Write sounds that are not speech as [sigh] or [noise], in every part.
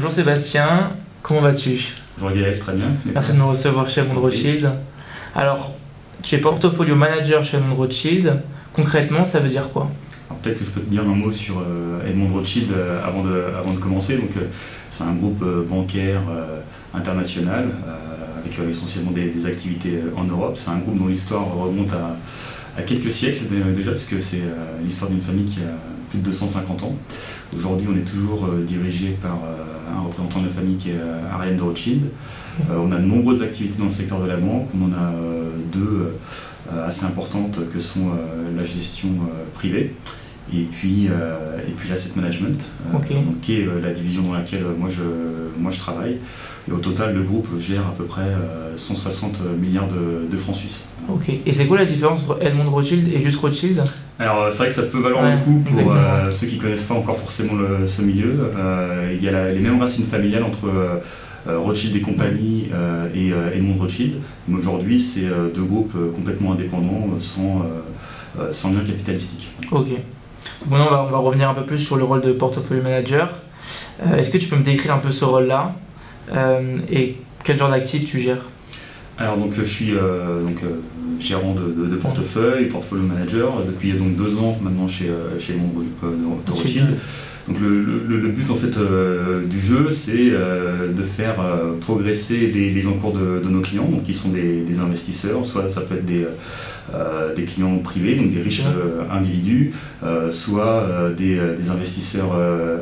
Bonjour Sébastien, comment vas-tu? Bonjour Gaël, très bien. Merci de nous recevoir chez Edmond Rothschild. Alors, tu es portfolio manager chez Edmond Rothschild. Concrètement, ça veut dire quoi? Peut-être que je peux te dire un mot sur euh, Edmond Rothschild euh, avant, de, avant de commencer. Donc, euh, c'est un groupe bancaire international avec essentiellement des, des activités en Europe. C'est un groupe dont l'histoire remonte à, à, quelques siècles déjà, parce que c'est l'histoire d'une famille qui a plus de 250 ans. Aujourd'hui, on est toujours dirigé par un représentant de la famille qui est Ariane de Rothschild. on a de nombreuses activités dans le secteur de la banque. On en a deux assez importantes que sont la gestion privée et puis, euh, et puis l'asset management, euh, qui est euh, la division dans laquelle moi je, moi je travaille. Et au total, le groupe gère à peu près 160 milliards de, francs suisses. Ok. Et c'est quoi la différence entre Edmond Rothschild et juste Rothschild? Alors c'est vrai que ça peut valoir le coup pour ceux qui ne connaissent pas encore forcément ce milieu. il y a les mêmes racines familiales entre Rothschild et compagnie et Edmond Rothschild. Mais aujourd'hui, c'est deux groupes complètement indépendants, sans, sans lien capitalistique. Ok. Maintenant, on va, on va, revenir un peu plus sur le rôle de portfolio manager. Euh, est-ce que tu peux me décrire un peu ce rôle-là euh, et quel genre d'actifs tu gères? Alors, donc, je suis euh, donc, gérant de, de, portefeuille, portfolio manager, depuis donc, deux ans maintenant chez, chez Rothschild. Donc le, but en fait du jeu c'est de faire progresser les, encours de, nos clients, donc qui sont des, des, investisseurs, soit ça peut être des, euh, des clients privés, donc des riches euh, individus, euh, soit des, investisseurs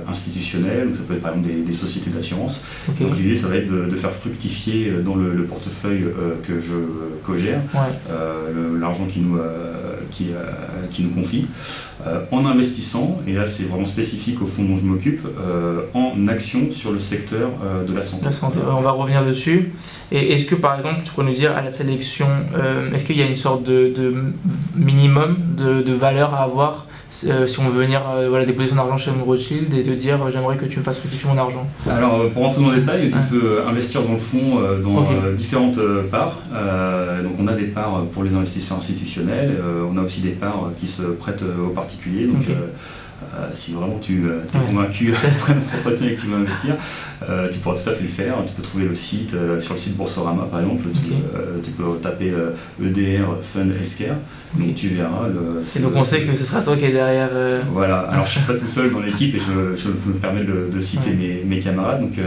institutionnels, donc ça peut être par exemple des, sociétés d'assurance. Donc l'idée, ça va être de, faire fructifier dans le, portefeuille que je co-gère l'argent qui nous, qui, qui, nous confie, en investissant, et là c'est vraiment spécifique au fonds dont je m'occupe, en action sur le secteur de la santé. La santé, on va revenir dessus. Et est-ce que par exemple, tu pourrais nous dire à la sélection, est-ce qu'il y a une sorte de de minimum de, de valeur à avoir euh, si on veut venir euh, voilà, déposer son argent chez Rothschild et te dire euh, j'aimerais que tu me fasses fructifier mon argent Alors pour rentrer dans le détail, tu peux investir dans le fonds dans différentes parts. donc on a des parts pour les investisseurs institutionnels, on a aussi des parts qui se prêtent aux particuliers. Donc, euh, si vraiment tu es euh, convaincu après notre entretien et que tu veux investir, euh, tu pourras tout à fait le faire. Tu peux trouver le site, sur le site Boursorama par exemple, tu, peux, taper EDR e Fund Healthcare, donc tu verras. Le, et donc on sait que ce sera toi qui est derrière. Voilà, [laughs] alors je ne suis pas tout seul dans l'équipe et je, me permets de, citer mes, mes, camarades. Donc,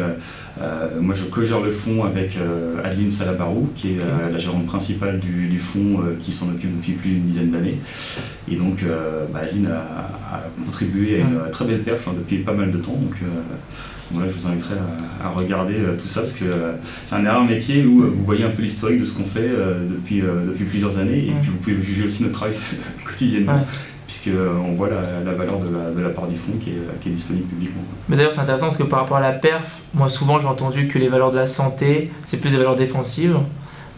moi je co-gère le fonds avec Adeline Salabarou, qui est la gérante principale du, du fonds qui s'en occupe depuis plus d'une dizaine d'années. Et donc bah, Adeline a, a contribué à une très belle perf hein, depuis pas mal de temps. Donc euh, voilà, je vous inviterai à, regarder euh, tout ça parce que euh, c'est un rare métier où vous voyez un peu l'historique de ce qu'on fait depuis, depuis plusieurs années et puis vous pouvez juger aussi notre travail [laughs] quotidiennement. puisqu'on voit la, valeur de la, de la, part du fonds qui est, qui est disponible publiquement. Mais d'ailleurs, c'est intéressant parce que par rapport à la perf, moi souvent j'ai entendu que les valeurs de la santé, c'est plus des valeurs défensives.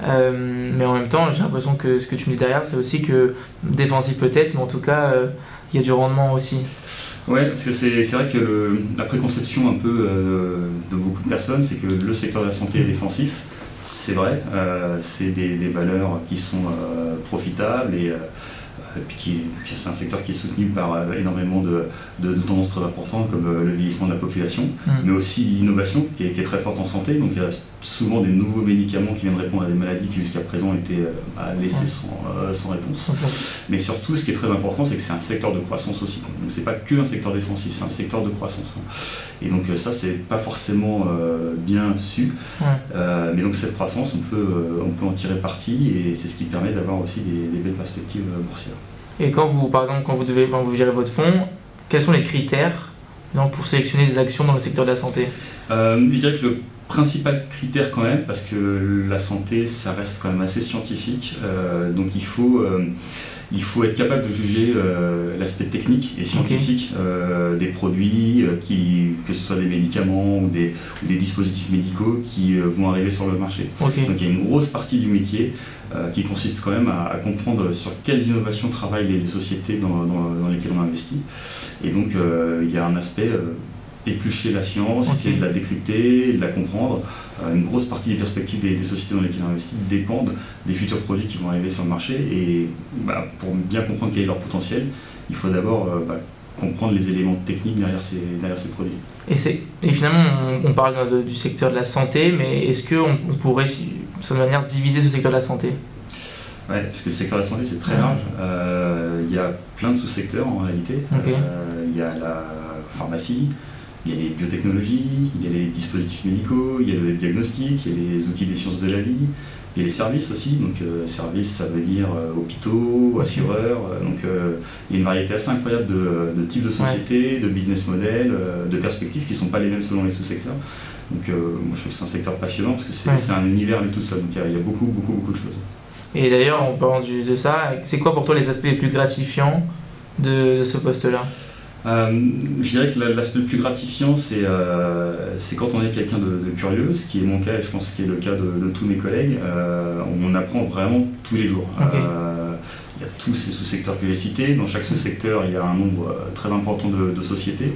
mais en même temps, j'ai l'impression que ce que tu me dis derrière, c'est aussi que défensif peut-être, mais en tout cas, il y a du rendement aussi. Ouais, parce que c'est vrai que le, la préconception un peu euh, de beaucoup de personnes, c'est que le secteur de la santé est défensif. C'est vrai, euh, c'est des, des, valeurs qui sont euh, profitables et puis c'est un secteur qui est soutenu par euh, énormément de, de, tendances très importantes comme euh, le vieillissement de la population, mm. mais aussi l'innovation qui, qui est, très forte en santé. Donc il y a souvent des nouveaux médicaments qui viennent répondre à des maladies qui jusqu'à présent étaient euh, bah, laissées sans, sans, réponse. Mais surtout, ce qui est très important, c'est que c'est un secteur de croissance aussi. Donc c'est pas que un secteur défensif, c'est un secteur de croissance. Et donc ça, c'est pas forcément bien su. mais donc cette croissance, on peut, on peut en tirer parti et c'est ce qui permet d'avoir aussi des, des belles perspectives boursières. Et quand vous, par exemple, quand vous devez, quand vous gérez votre fonds, quels sont les critères pour sélectionner des actions dans le secteur de la santé? Euh, principal critère quand même, parce que la santé, ça reste quand même assez scientifique, euh, donc il faut, euh, il faut être capable de juger euh, l'aspect technique et scientifique des produits, qui, que ce soit des médicaments ou des, des dispositifs médicaux qui vont arriver sur le marché. Donc il y a une grosse partie du métier qui consiste quand même à, comprendre sur quelles innovations travaillent les, sociétés dans, dans, lesquelles on investit. Et donc il y a un aspect éplucher la science, essayer de la décrypter, de la comprendre. Euh, une grosse partie des perspectives des, sociétés dans lesquelles on investit dépendent des futurs produits qui vont arriver sur le marché. Et bah, pour bien comprendre quel est leur potentiel, il faut d'abord euh, bah, comprendre les éléments techniques derrière ces, derrière ces produits. Et, et finalement, on, parle du secteur de la santé, mais est-ce qu'on on pourrait, de cette manière, diviser ce secteur de la santé? Ouais, parce que le secteur de la santé c'est très large. Euh, il y a plein de sous-secteurs en réalité. Il y a la pharmacie, il y a les biotechnologies, il y a les dispositifs médicaux, il y a le diagnostic, il y a les outils des sciences de la vie, il y a les services aussi. Donc, euh, services, ça veut dire hôpitaux, assureurs. donc, il y a une variété assez incroyable de, de types de sociétés, de business models, de perspectives qui ne sont pas les mêmes selon les sous-secteurs. Donc, moi, je trouve que c'est un secteur passionnant parce que c'est un univers lui tout seul. Donc, il y, a beaucoup, beaucoup, beaucoup de choses. Et d'ailleurs, en parlant de ça, c'est quoi pour toi les aspects les plus gratifiants de, ce poste-là? euh, je dirais que l'aspect le plus gratifiant, c'est euh, quand on est quelqu'un de, curieux, ce qui est mon cas et je pense ce qui est le cas de, tous mes collègues. Euh, on apprend vraiment tous les jours. il y a tous ces sous-secteurs que j'ai cités. Dans chaque sous-secteur, il y a un nombre très important de, sociétés.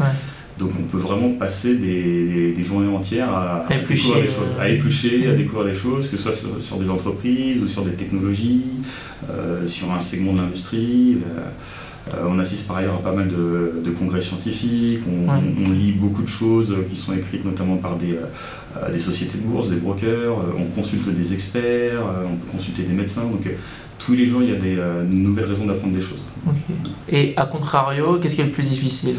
Donc on peut vraiment passer des, des journées entières à, éplucher, des choses, à éplucher, à découvrir des choses, que ce soit sur, des entreprises ou sur des technologies, euh, sur un segment de l'industrie. Euh, on assiste par ailleurs à pas mal de, de congrès scientifiques, on, lit beaucoup de choses qui sont écrites notamment par des, euh, des sociétés de bourse, des brokers, on consulte des experts, on peut consulter des médecins. Donc tous les jours, il y a des nouvelles raisons d'apprendre des choses. Et à contrario, qu'est-ce qui est le plus difficile?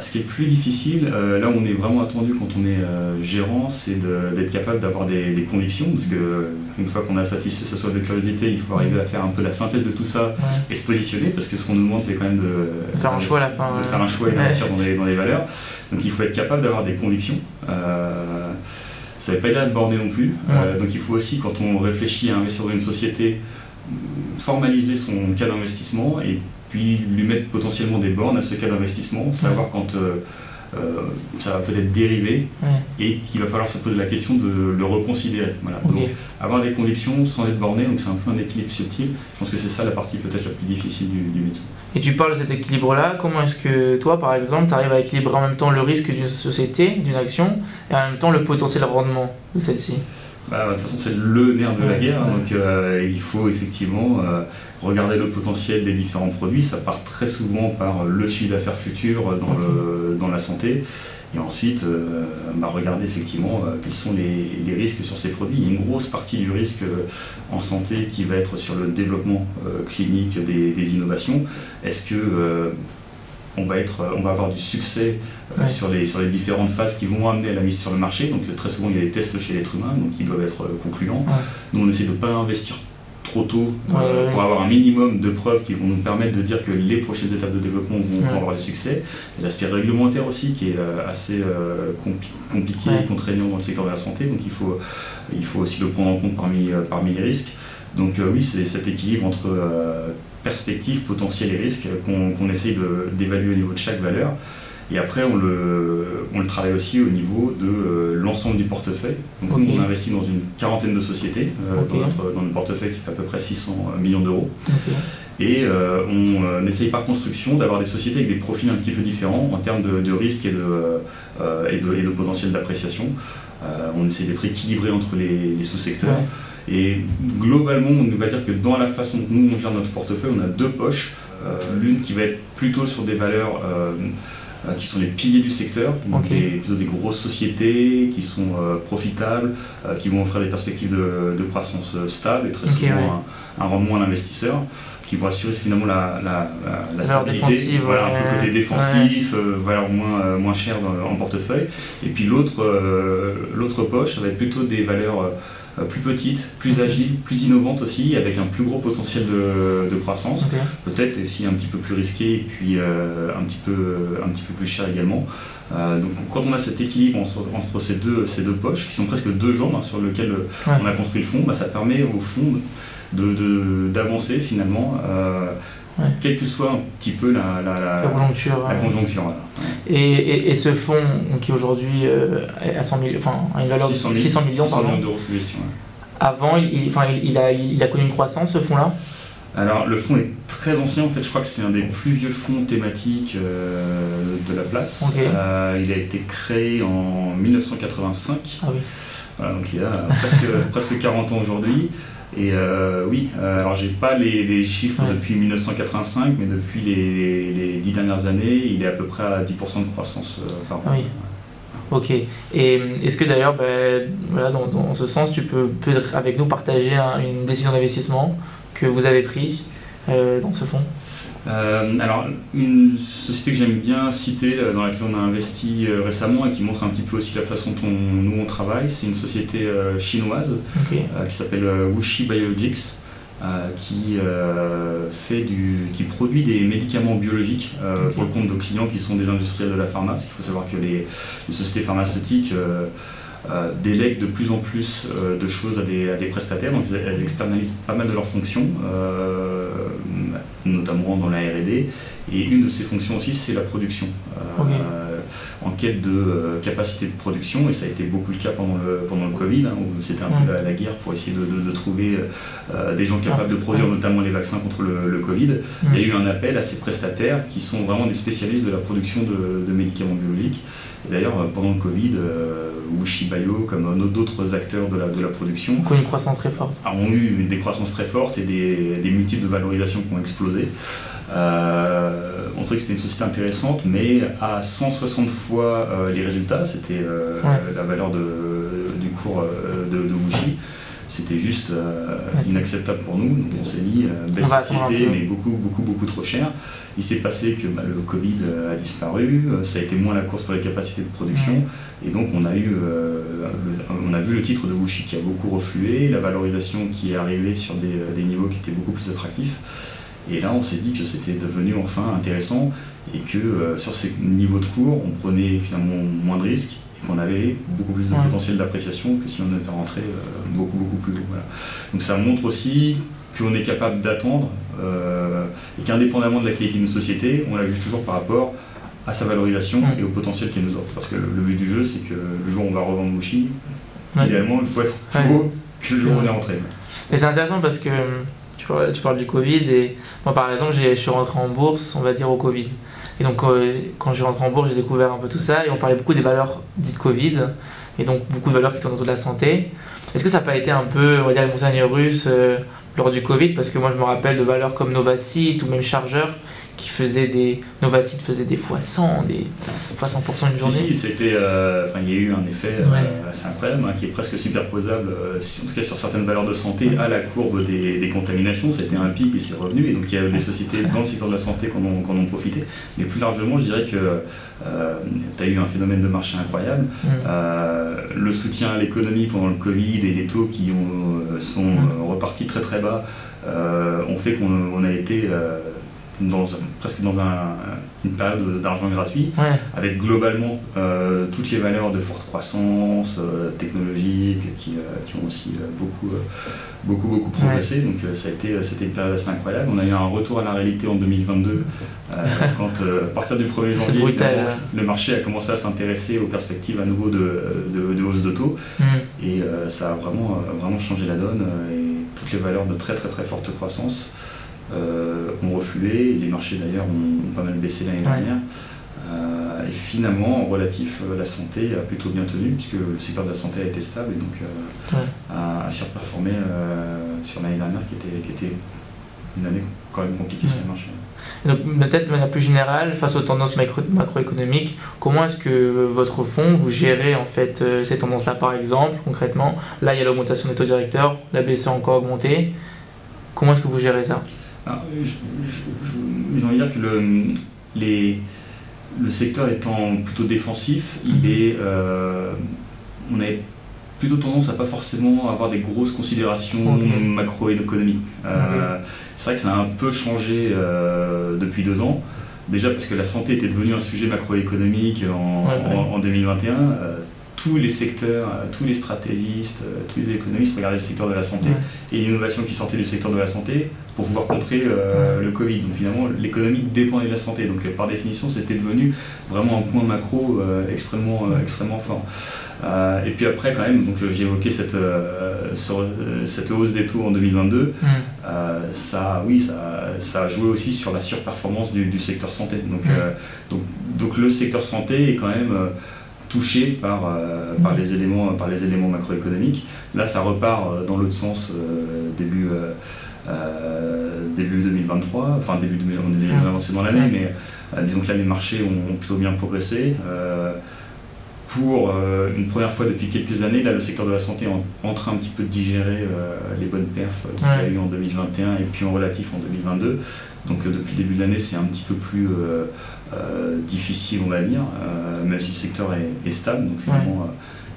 Ce qui est plus difficile, euh, là où on est vraiment attendu quand on est euh, gérant, c'est d'être capable d'avoir des, convictions, parce que une fois qu'on a satisfait sa soif de curiosité, il faut arriver à faire un peu la synthèse de tout ça et se positionner, parce que ce qu'on nous demande, c'est quand même de, faire un choix à la fin. De faire un choix et d'investir dans, les, dans les valeurs. Donc il faut être capable d'avoir des convictions. Euh, ça ne veut pas dire être borné non plus. donc il faut aussi, quand on réfléchit à investir dans une société, formaliser son cas d'investissement et puis lui mettre potentiellement des bornes à ce cas d'investissement, savoir quand euh, euh, ça va peut-être dériver et qu'il va falloir se poser la question de le reconsidérer. Voilà. Donc, avoir des convictions sans être borné, donc c'est un peu un équilibre subtil. Je pense que c'est ça la partie peut-être la plus difficile du, métier. Et tu parles de cet équilibre-là, comment est-ce que toi, par exemple, tu arrives à équilibrer en même temps le risque d'une société, d'une action, et en même temps le potentiel rendement de celle-ci? Bah, de toute façon, c'est le nerf de la guerre, hein, donc euh, il faut effectivement regarder le potentiel des différents produits. Ça part très souvent par le chiffre d'affaires futur dans, le, dans la santé. Et ensuite, euh, bah, regarder effectivement euh, quels sont les, risques sur ces produits. Il y a une grosse partie du risque euh, en santé qui va être sur le développement clinique des, innovations. Est-ce que on va, être, on va avoir du succès sur, les, sur les différentes phases qui vont amener à la mise sur le marché. Donc très souvent, il y a des tests chez l'être humain, donc ils doivent être concluants. Nous, on essaie de ne pas investir trop tôt euh, pour avoir un minimum de preuves qui vont nous permettre de dire que les prochaines étapes de développement vont, avoir du succès. L'aspect réglementaire aussi qui est euh, assez euh, compliqué et contraignant dans le secteur de la santé, donc il faut, il faut aussi le prendre en compte parmi, parmi les risques. Donc oui, c'est cet équilibre entre perspective, potentiel et risque qu'on essaye d'évaluer au niveau de chaque valeur. Et après, on le, on le travaille aussi au niveau de euh, l'ensemble du portefeuille. Donc, on investit dans une quarantaine de sociétés euh, dans, notre, dans, portefeuille qui fait à peu près 600 millions d'euros. Et euh, on essaye par construction d'avoir des sociétés avec des profils un petit peu différents en termes de, de risque et de, et, de, et de potentiel d'appréciation. on essaie d'être équilibré entre les, les sous-secteurs. Et globalement, on va dire que dans la façon dont nous on gère notre portefeuille, on a deux poches. L'une qui va être plutôt sur des valeurs euh, qui sont les piliers du secteur, donc des, plutôt des grosses sociétés qui sont euh, profitables, euh, qui vont offrir des perspectives de, croissance stable et très souvent un, rendement à l'investisseur qui vont assurer finalement la, la, la, stabilité, voilà, un peu côté défensif, valeur moins, moins chère en portefeuille. Et puis l'autre l'autre poche, ça va être plutôt des valeurs euh, plus petite, plus agile, plus innovante aussi, avec un plus gros potentiel de, croissance, peut-être aussi un petit peu plus risqué et puis euh, un, petit peu, un petit peu plus cher également. Euh, donc quand on a cet équilibre entre, ces, deux, ces deux poches, qui sont presque deux jambes hein, sur lesquelles on a construit le fond, bah, ça permet au fond d'avancer de, finalement quelle que soit un petit peu la, la, conjoncture. La conjoncture et, et, ce fonds qui aujourd'hui euh, à 100 enfin, a une valeur de 600, 600 millions, 600 millions d'euros sous gestion. Avant, il, enfin, il, a, il a connu une croissance ce fonds-là? Alors le fonds est très ancien, en fait je crois que c'est un des plus vieux fonds thématiques euh, de la place. Euh, il a été créé en 1985. Ah oui. Voilà, donc il y a [laughs] presque, presque 40 ans aujourd'hui. Et oui, alors j'ai pas les, les chiffres depuis 1985, mais depuis les, les, dix dernières années, il est à peu près à 10% de croissance par an. Oui. Ok. Et est-ce que d'ailleurs, ben, voilà, dans, dans, ce sens, tu peux peut-être avec nous partager une décision d'investissement que vous avez prise dans ce fonds? Euh, alors, une société que j'aime bien citer, euh, dans laquelle on a investi euh, récemment et qui montre un petit peu aussi la façon dont nous on travaille, c'est une société chinoise qui s'appelle Wuxi Biologics. qui, fait du, qui produit des médicaments biologiques pour le compte de clients qui sont des industriels de la pharma. Parce qu'il faut savoir que les, les sociétés pharmaceutiques délèguent de plus en plus euh, de choses à des, à des, prestataires, donc elles externalisent pas mal de leurs fonctions, euh, notamment dans la RD. Et une de ces fonctions aussi, c'est la production. en quête de capacité de production, et ça a été beaucoup le cas pendant le, pendant le Covid, hein, où c'était un peu la, guerre pour essayer de, de, trouver des gens capables de produire notamment les vaccins contre le, le Covid. Il y a eu un appel à ces prestataires qui sont vraiment des spécialistes de la production de, de médicaments biologiques. Et d'ailleurs, pendant le Covid, Wushibayo, comme d'autres acteurs de la, de la production. Ont eu une croissance très forte. Ont eu des croissances très fortes et des, des multiples de valorisation qui ont explosé. Euh, on trouvait que c'était une société intéressante, mais à 160 fois euh, les résultats, c'était euh, la valeur de, du cours de, de Wuxi c'était juste euh, inacceptable pour nous. Donc on s'est dit, euh, belle société, mais beaucoup, beaucoup, beaucoup trop cher. Il s'est passé que bah, le Covid euh, a disparu, ça a été moins la course pour les capacités de production, et donc on a, eu, on a vu le titre de Wuxi qui a beaucoup reflué, la valorisation qui est arrivée sur des, des niveaux qui étaient beaucoup plus attractifs. Et là, on s'est dit que c'était devenu enfin intéressant et que sur ces niveaux de cours, on prenait finalement moins de risques qu'on avait beaucoup plus de potentiel d'appréciation que si on était rentré euh, beaucoup beaucoup plus haut. Donc ça montre aussi qu'on est capable d'attendre euh, et qu'indépendamment de la qualité de nos sociétés, on la juge toujours par rapport à sa valorisation et au potentiel qu'elle nous offre. Parce que le, but du jeu, c'est que le jour où on va revendre Wuxi, idéalement, il faut être plus haut que le jour où on est rentré. Et c'est intéressant parce que tu parles, tu parles du Covid et moi par exemple, je suis rentré en bourse, on va dire au Covid. Et donc, euh, quand je rentré en bourse, j'ai découvert un peu tout ça et on parlait beaucoup des valeurs dites Covid et donc beaucoup de valeurs qui tournent autour de la santé. Est-ce que ça n'a pas été un peu, on va dire, les montagnes russes euh, lors du Covid? Parce que moi, je me rappelle de valeurs comme Novacite ou même Chargeur qui faisait des. Novacite faisait des fois 100, des fois 100% une journée. Si, si, c'était. Euh, enfin, il y a eu un effet euh, assez incroyable hein, qui est presque superposable, euh, en tout cas sur certaines valeurs de santé, à la courbe des, des contaminations. Ça a été un pic et c'est revenu. Et donc, il y a des sociétés dans le secteur de la santé qui en ont, ont, profité. Mais plus largement, je dirais que tu as eu un phénomène de marché incroyable. Mm. le soutien à l'économie pendant le Covid et les taux qui ont, sont mm. repartis très très bas ont fait qu'on a été dans, presque dans un, une période d'argent gratuit, avec globalement euh, toutes les valeurs de forte croissance euh, technologique qui, euh, qui, ont aussi beaucoup, beaucoup, beaucoup progressé. Donc ça a été, c'était une période assez incroyable. On a eu un retour à la réalité en 2022, [laughs] quand à partir du 1er janvier, le marché a commencé à s'intéresser aux perspectives à nouveau de, de, hausse de taux. Mm. Et ça a vraiment, vraiment changé la donne. et toutes les valeurs de très très très forte croissance ont reflué, les marchés d'ailleurs ont, pas mal baissé l'année dernière. Euh, et finalement, en relatif, euh, la santé a plutôt bien tenu, puisque le secteur de la santé a été stable et donc a, surperformé sur l'année dernière, qui était, qui était une année quand même compliquée sur les marchés. donc peut-être de manière plus générale, face aux tendances macroéconomiques, comment est-ce que votre fonds, vous gérez en fait ces tendances-là? Par exemple, concrètement Là, il y a l'augmentation des taux directeurs, la BCE a encore augmenté. Comment est-ce que vous gérez ça? Je, envie dire que le, les, le secteur étant plutôt défensif, il mhm. est, euh, on a plutôt tendance à pas forcément avoir des grosses considérations macroéconomiques. Euh, c'est vrai que ça a un peu changé euh, depuis deux ans. Déjà parce que la santé était devenue un sujet macroéconomique en, en 2021 tous les secteurs, euh, tous les stratégistes, euh, tous les économistes regardaient le secteur de la santé et l'innovation qui sortait du secteur de la santé pour pouvoir contrer euh, le Covid. Donc finalement, l'économie dépendait de la santé. Donc par définition, c'était devenu vraiment un point macro extrêmement, extrêmement fort. et puis après, quand même, donc j'ai évoqué cette, cette hausse des taux en 2022. ça, oui, ça, ça, a joué aussi sur la surperformance du, du secteur santé. Donc, donc, donc, le secteur santé est quand même touché par, par, les éléments, par les éléments macroéconomiques. Là, ça repart dans l'autre sens début, début 2023, enfin début 2023, on est avancé dans l'année, mais disons que là, les marchés ont, plutôt bien progressé pour euh, une première fois depuis quelques années, là, le secteur de la santé est en, train un petit peu de digérer euh, les bonnes perfs qu'il y a eu en 2021 et puis en relatif en 2022. Donc euh, depuis le début de l'année, c'est un petit peu plus difficile, on va dire, même si le secteur est, stable. Donc finalement,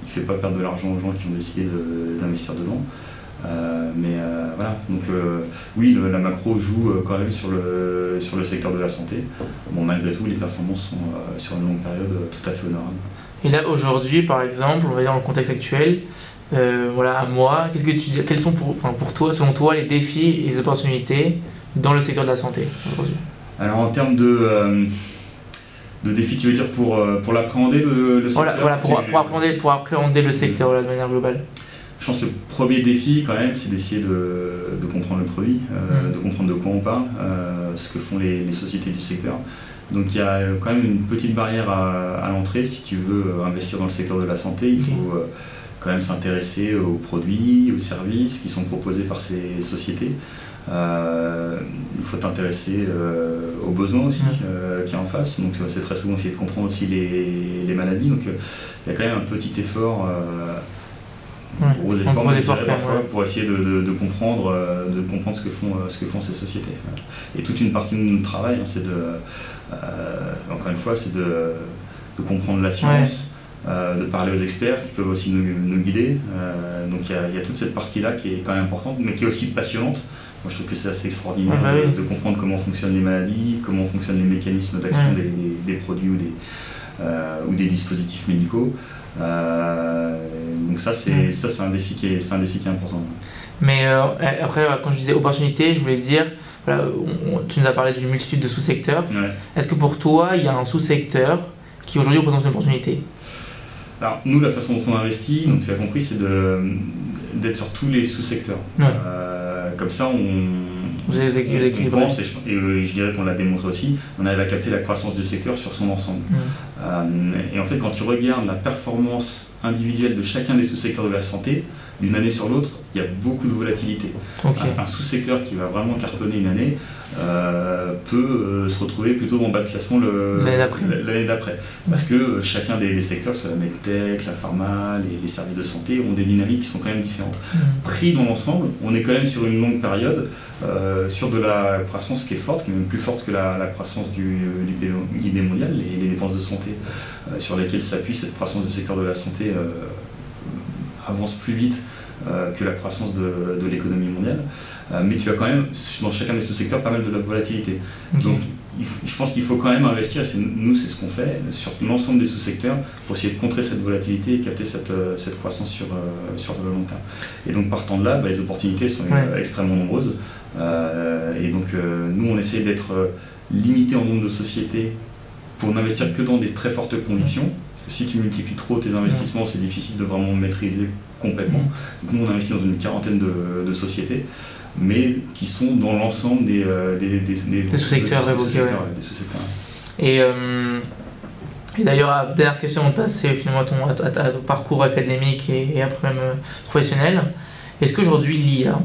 il ne fait pas perdre de l'argent aux gens qui ont décidé d'investir dedans. mais voilà, donc oui, la macro joue quand même sur le, sur le secteur de la santé. Bon, malgré tout, les performances sont sur une longue période tout à fait honorables. Et là, aujourd'hui, par exemple, on va dire dans le contexte actuel, euh, voilà, à moi, qu'est-ce que tu dis, quels sont pour, enfin, pour toi, selon toi, les défis et les opportunités dans le secteur de la santé aujourd'hui? Alors, en termes de, euh, de défis, tu veux dire pour, euh, pour l'appréhender, le, secteur? Voilà, voilà pour, pour, appréhender, pour appréhender le secteur de manière globale. Je pense que le premier défi, quand même, c'est d'essayer de, de, comprendre le produit, mm. de comprendre de quoi on parle, ce que font les, les sociétés du secteur. Donc il y a quand même une petite barrière à, l'entrée. Si tu veux euh, investir dans le secteur de la santé, il faut euh, quand même s'intéresser aux produits, aux services qui sont proposés par ces sociétés. Euh, il faut t'intéresser aux besoins aussi qu'il y a en face. Donc c'est très souvent essayer de comprendre aussi les, les maladies. Donc il y a quand même un petit effort gros efforts, pour essayer de, de, comprendre, euh, de comprendre ce que font, euh, ce que font ces sociétés. Et toute une partie de notre travail, hein, c'est de, euh, encore une fois, c'est de, de, comprendre la science, de parler aux experts qui peuvent aussi nous, nous guider. donc il y, y, a toute cette partie-là qui est quand même importante, mais qui est aussi passionnante. Moi, je trouve que c'est assez extraordinaire bah de, comprendre comment fonctionnent les maladies, comment fonctionnent les mécanismes d'action des, des, produits ou des, ou des dispositifs médicaux. Euh, donc ça, c'est mm. ça, c'est un défi qui est, c'est un défi qui est important. Mais euh, après, quand je disais opportunité, je voulais dire, voilà, tu nous as parlé d'une multitude de sous-secteurs. Est-ce que pour toi, il y a un sous-secteur qui aujourd'hui représente une opportunité? Alors, nous, la façon dont on investit, donc tu as compris, c'est de, d'être sur tous les sous-secteurs. Euh, comme ça, on, vous avez, pense, et je, dirais qu'on l'a démontré aussi, on arrive à capter la croissance du secteur sur son ensemble. Mm. Euh, et en fait, quand tu regardes la performance individuelle de chacun des sous-secteurs de la santé, d'une année sur l'autre, il y a beaucoup de volatilité. Un, sous-secteur qui va vraiment cartonner une année euh, peut euh, se retrouver plutôt en bas de classement l'année d'après. Parce que euh, chacun des, secteurs, soit la medtech, la pharma, les, services de santé, ont des dynamiques qui sont quand même différentes. Mm. Pris dans l'ensemble, on est quand même sur une longue période, sur de la croissance qui est forte, qui est même plus forte que la, croissance du, du PIB mondial, les, les dépenses de santé sur lesquelles s'appuie cette croissance du secteur de la santé avance plus vite euh, que la croissance de, de l'économie mondiale. Euh, mais tu as quand même, dans chacun des sous-secteurs, pas mal de la volatilité. Donc, je pense qu'il faut quand même investir, et nous c'est ce qu'on fait, sur l'ensemble des sous-secteurs pour essayer de contrer cette volatilité et capter cette, euh, cette croissance sur, sur le long terme. Et donc partant de là, bah, les opportunités sont extrêmement nombreuses. et donc nous on essaie d'être limité en nombre de sociétés pour n'investir que dans des très fortes convictions si tu multiplies trop tes investissements, c'est difficile de vraiment maîtriser complètement. Mm. Donc nous, on investit dans une quarantaine de, sociétés, mais qui sont dans l'ensemble des, euh, des, des, sous-secteurs et, euh, et d'ailleurs, dernière question, on passe finalement à ton, à, ton, parcours académique et, après même euh, professionnel. Est-ce qu'aujourd'hui l'IA,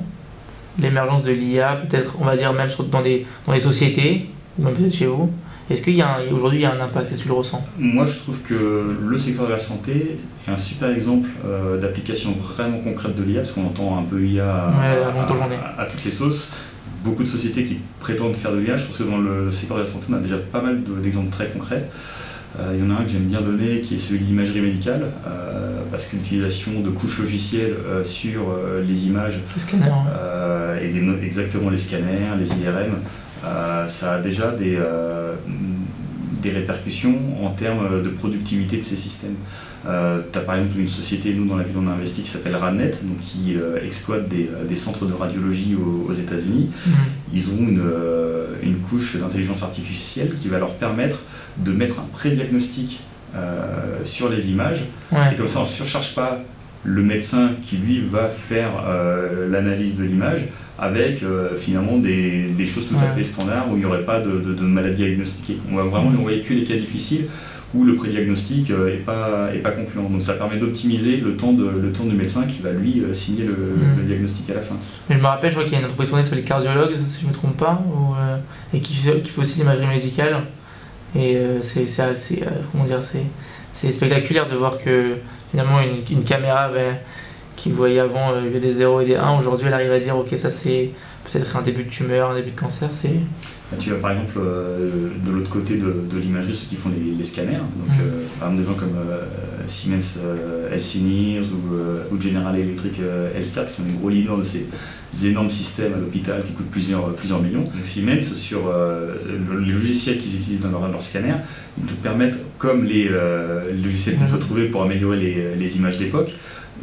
l'émergence de l'IA, peut-être on va dire même dans des, dans les sociétés, ou même peut-être chez vous, est-ce qu'aujourd'hui il y a un impact Est-ce que tu le ressens? Moi je trouve que le secteur de la santé est un super exemple euh, d'application vraiment concrète de l'IA, parce qu'on entend un peu IA à, toutes les sauces. Beaucoup de sociétés qui prétendent faire de l'IA, je pense que dans le secteur de la santé on a déjà pas mal d'exemples très concrets. Euh, il y en a un que j'aime bien donner qui est celui de l'imagerie médicale, euh, parce que l'utilisation de couches logicielles sur les images, les scanners, et exactement les scanners, les IRM, ça a déjà des, euh, des répercussions en termes de productivité de ces systèmes. Euh, tu as par exemple une société, nous dans la ville on a investi, qui s'appelle RadNet, donc qui exploite des, des, centres de radiologie aux, États-Unis. Mhm. Ils ont une, une couche d'intelligence artificielle qui va leur permettre de mettre un prédiagnostic sur les images. Et comme ça on ne surcharge pas le médecin qui lui va faire l'analyse de l'image avec euh, finalement des, des, choses tout à fait standards où il n'y aurait pas de, de, de maladie diagnostiquée. On va vraiment envoyer que les cas difficiles où le prédiagnostic n'est pas, est pas concluant. Donc ça permet d'optimiser le, temps de, le temps du médecin qui va lui signer le, Mm. le diagnostic à la fin. Mais je me rappelle, je crois qu'il y a une entreprise qui s'appelle Cardiologues, si je ne me trompe pas, ou, euh, et qui fait, qui fait aussi l'imagerie médicale. Et euh, c'est assez, euh, comment dire, c'est c'est spectaculaire de voir que finalement une, une caméra ben, qui voyait avant euh, que des 0 et des 1, aujourd'hui elle arrive à dire ok ça c'est peut-être un début de tumeur, un début de cancer, c'est... Là, tu as par exemple euh, de l'autre côté de, de l'imagerie ceux qui font les, les scanners, donc Mhm. euh, par exemple des gens comme euh, Siemens Healthineers ou, ou General Electric Healthcare qui sont les gros leaders de ces énormes systèmes à l'hôpital qui coûtent plusieurs, plusieurs millions. Donc Siemens, sur le- les logiciels qu'ils utilisent dans leur, leur scanner, ils te permettent, comme les, logiciels qu'on Mhm. peut trouver pour améliorer les, les images d'époque,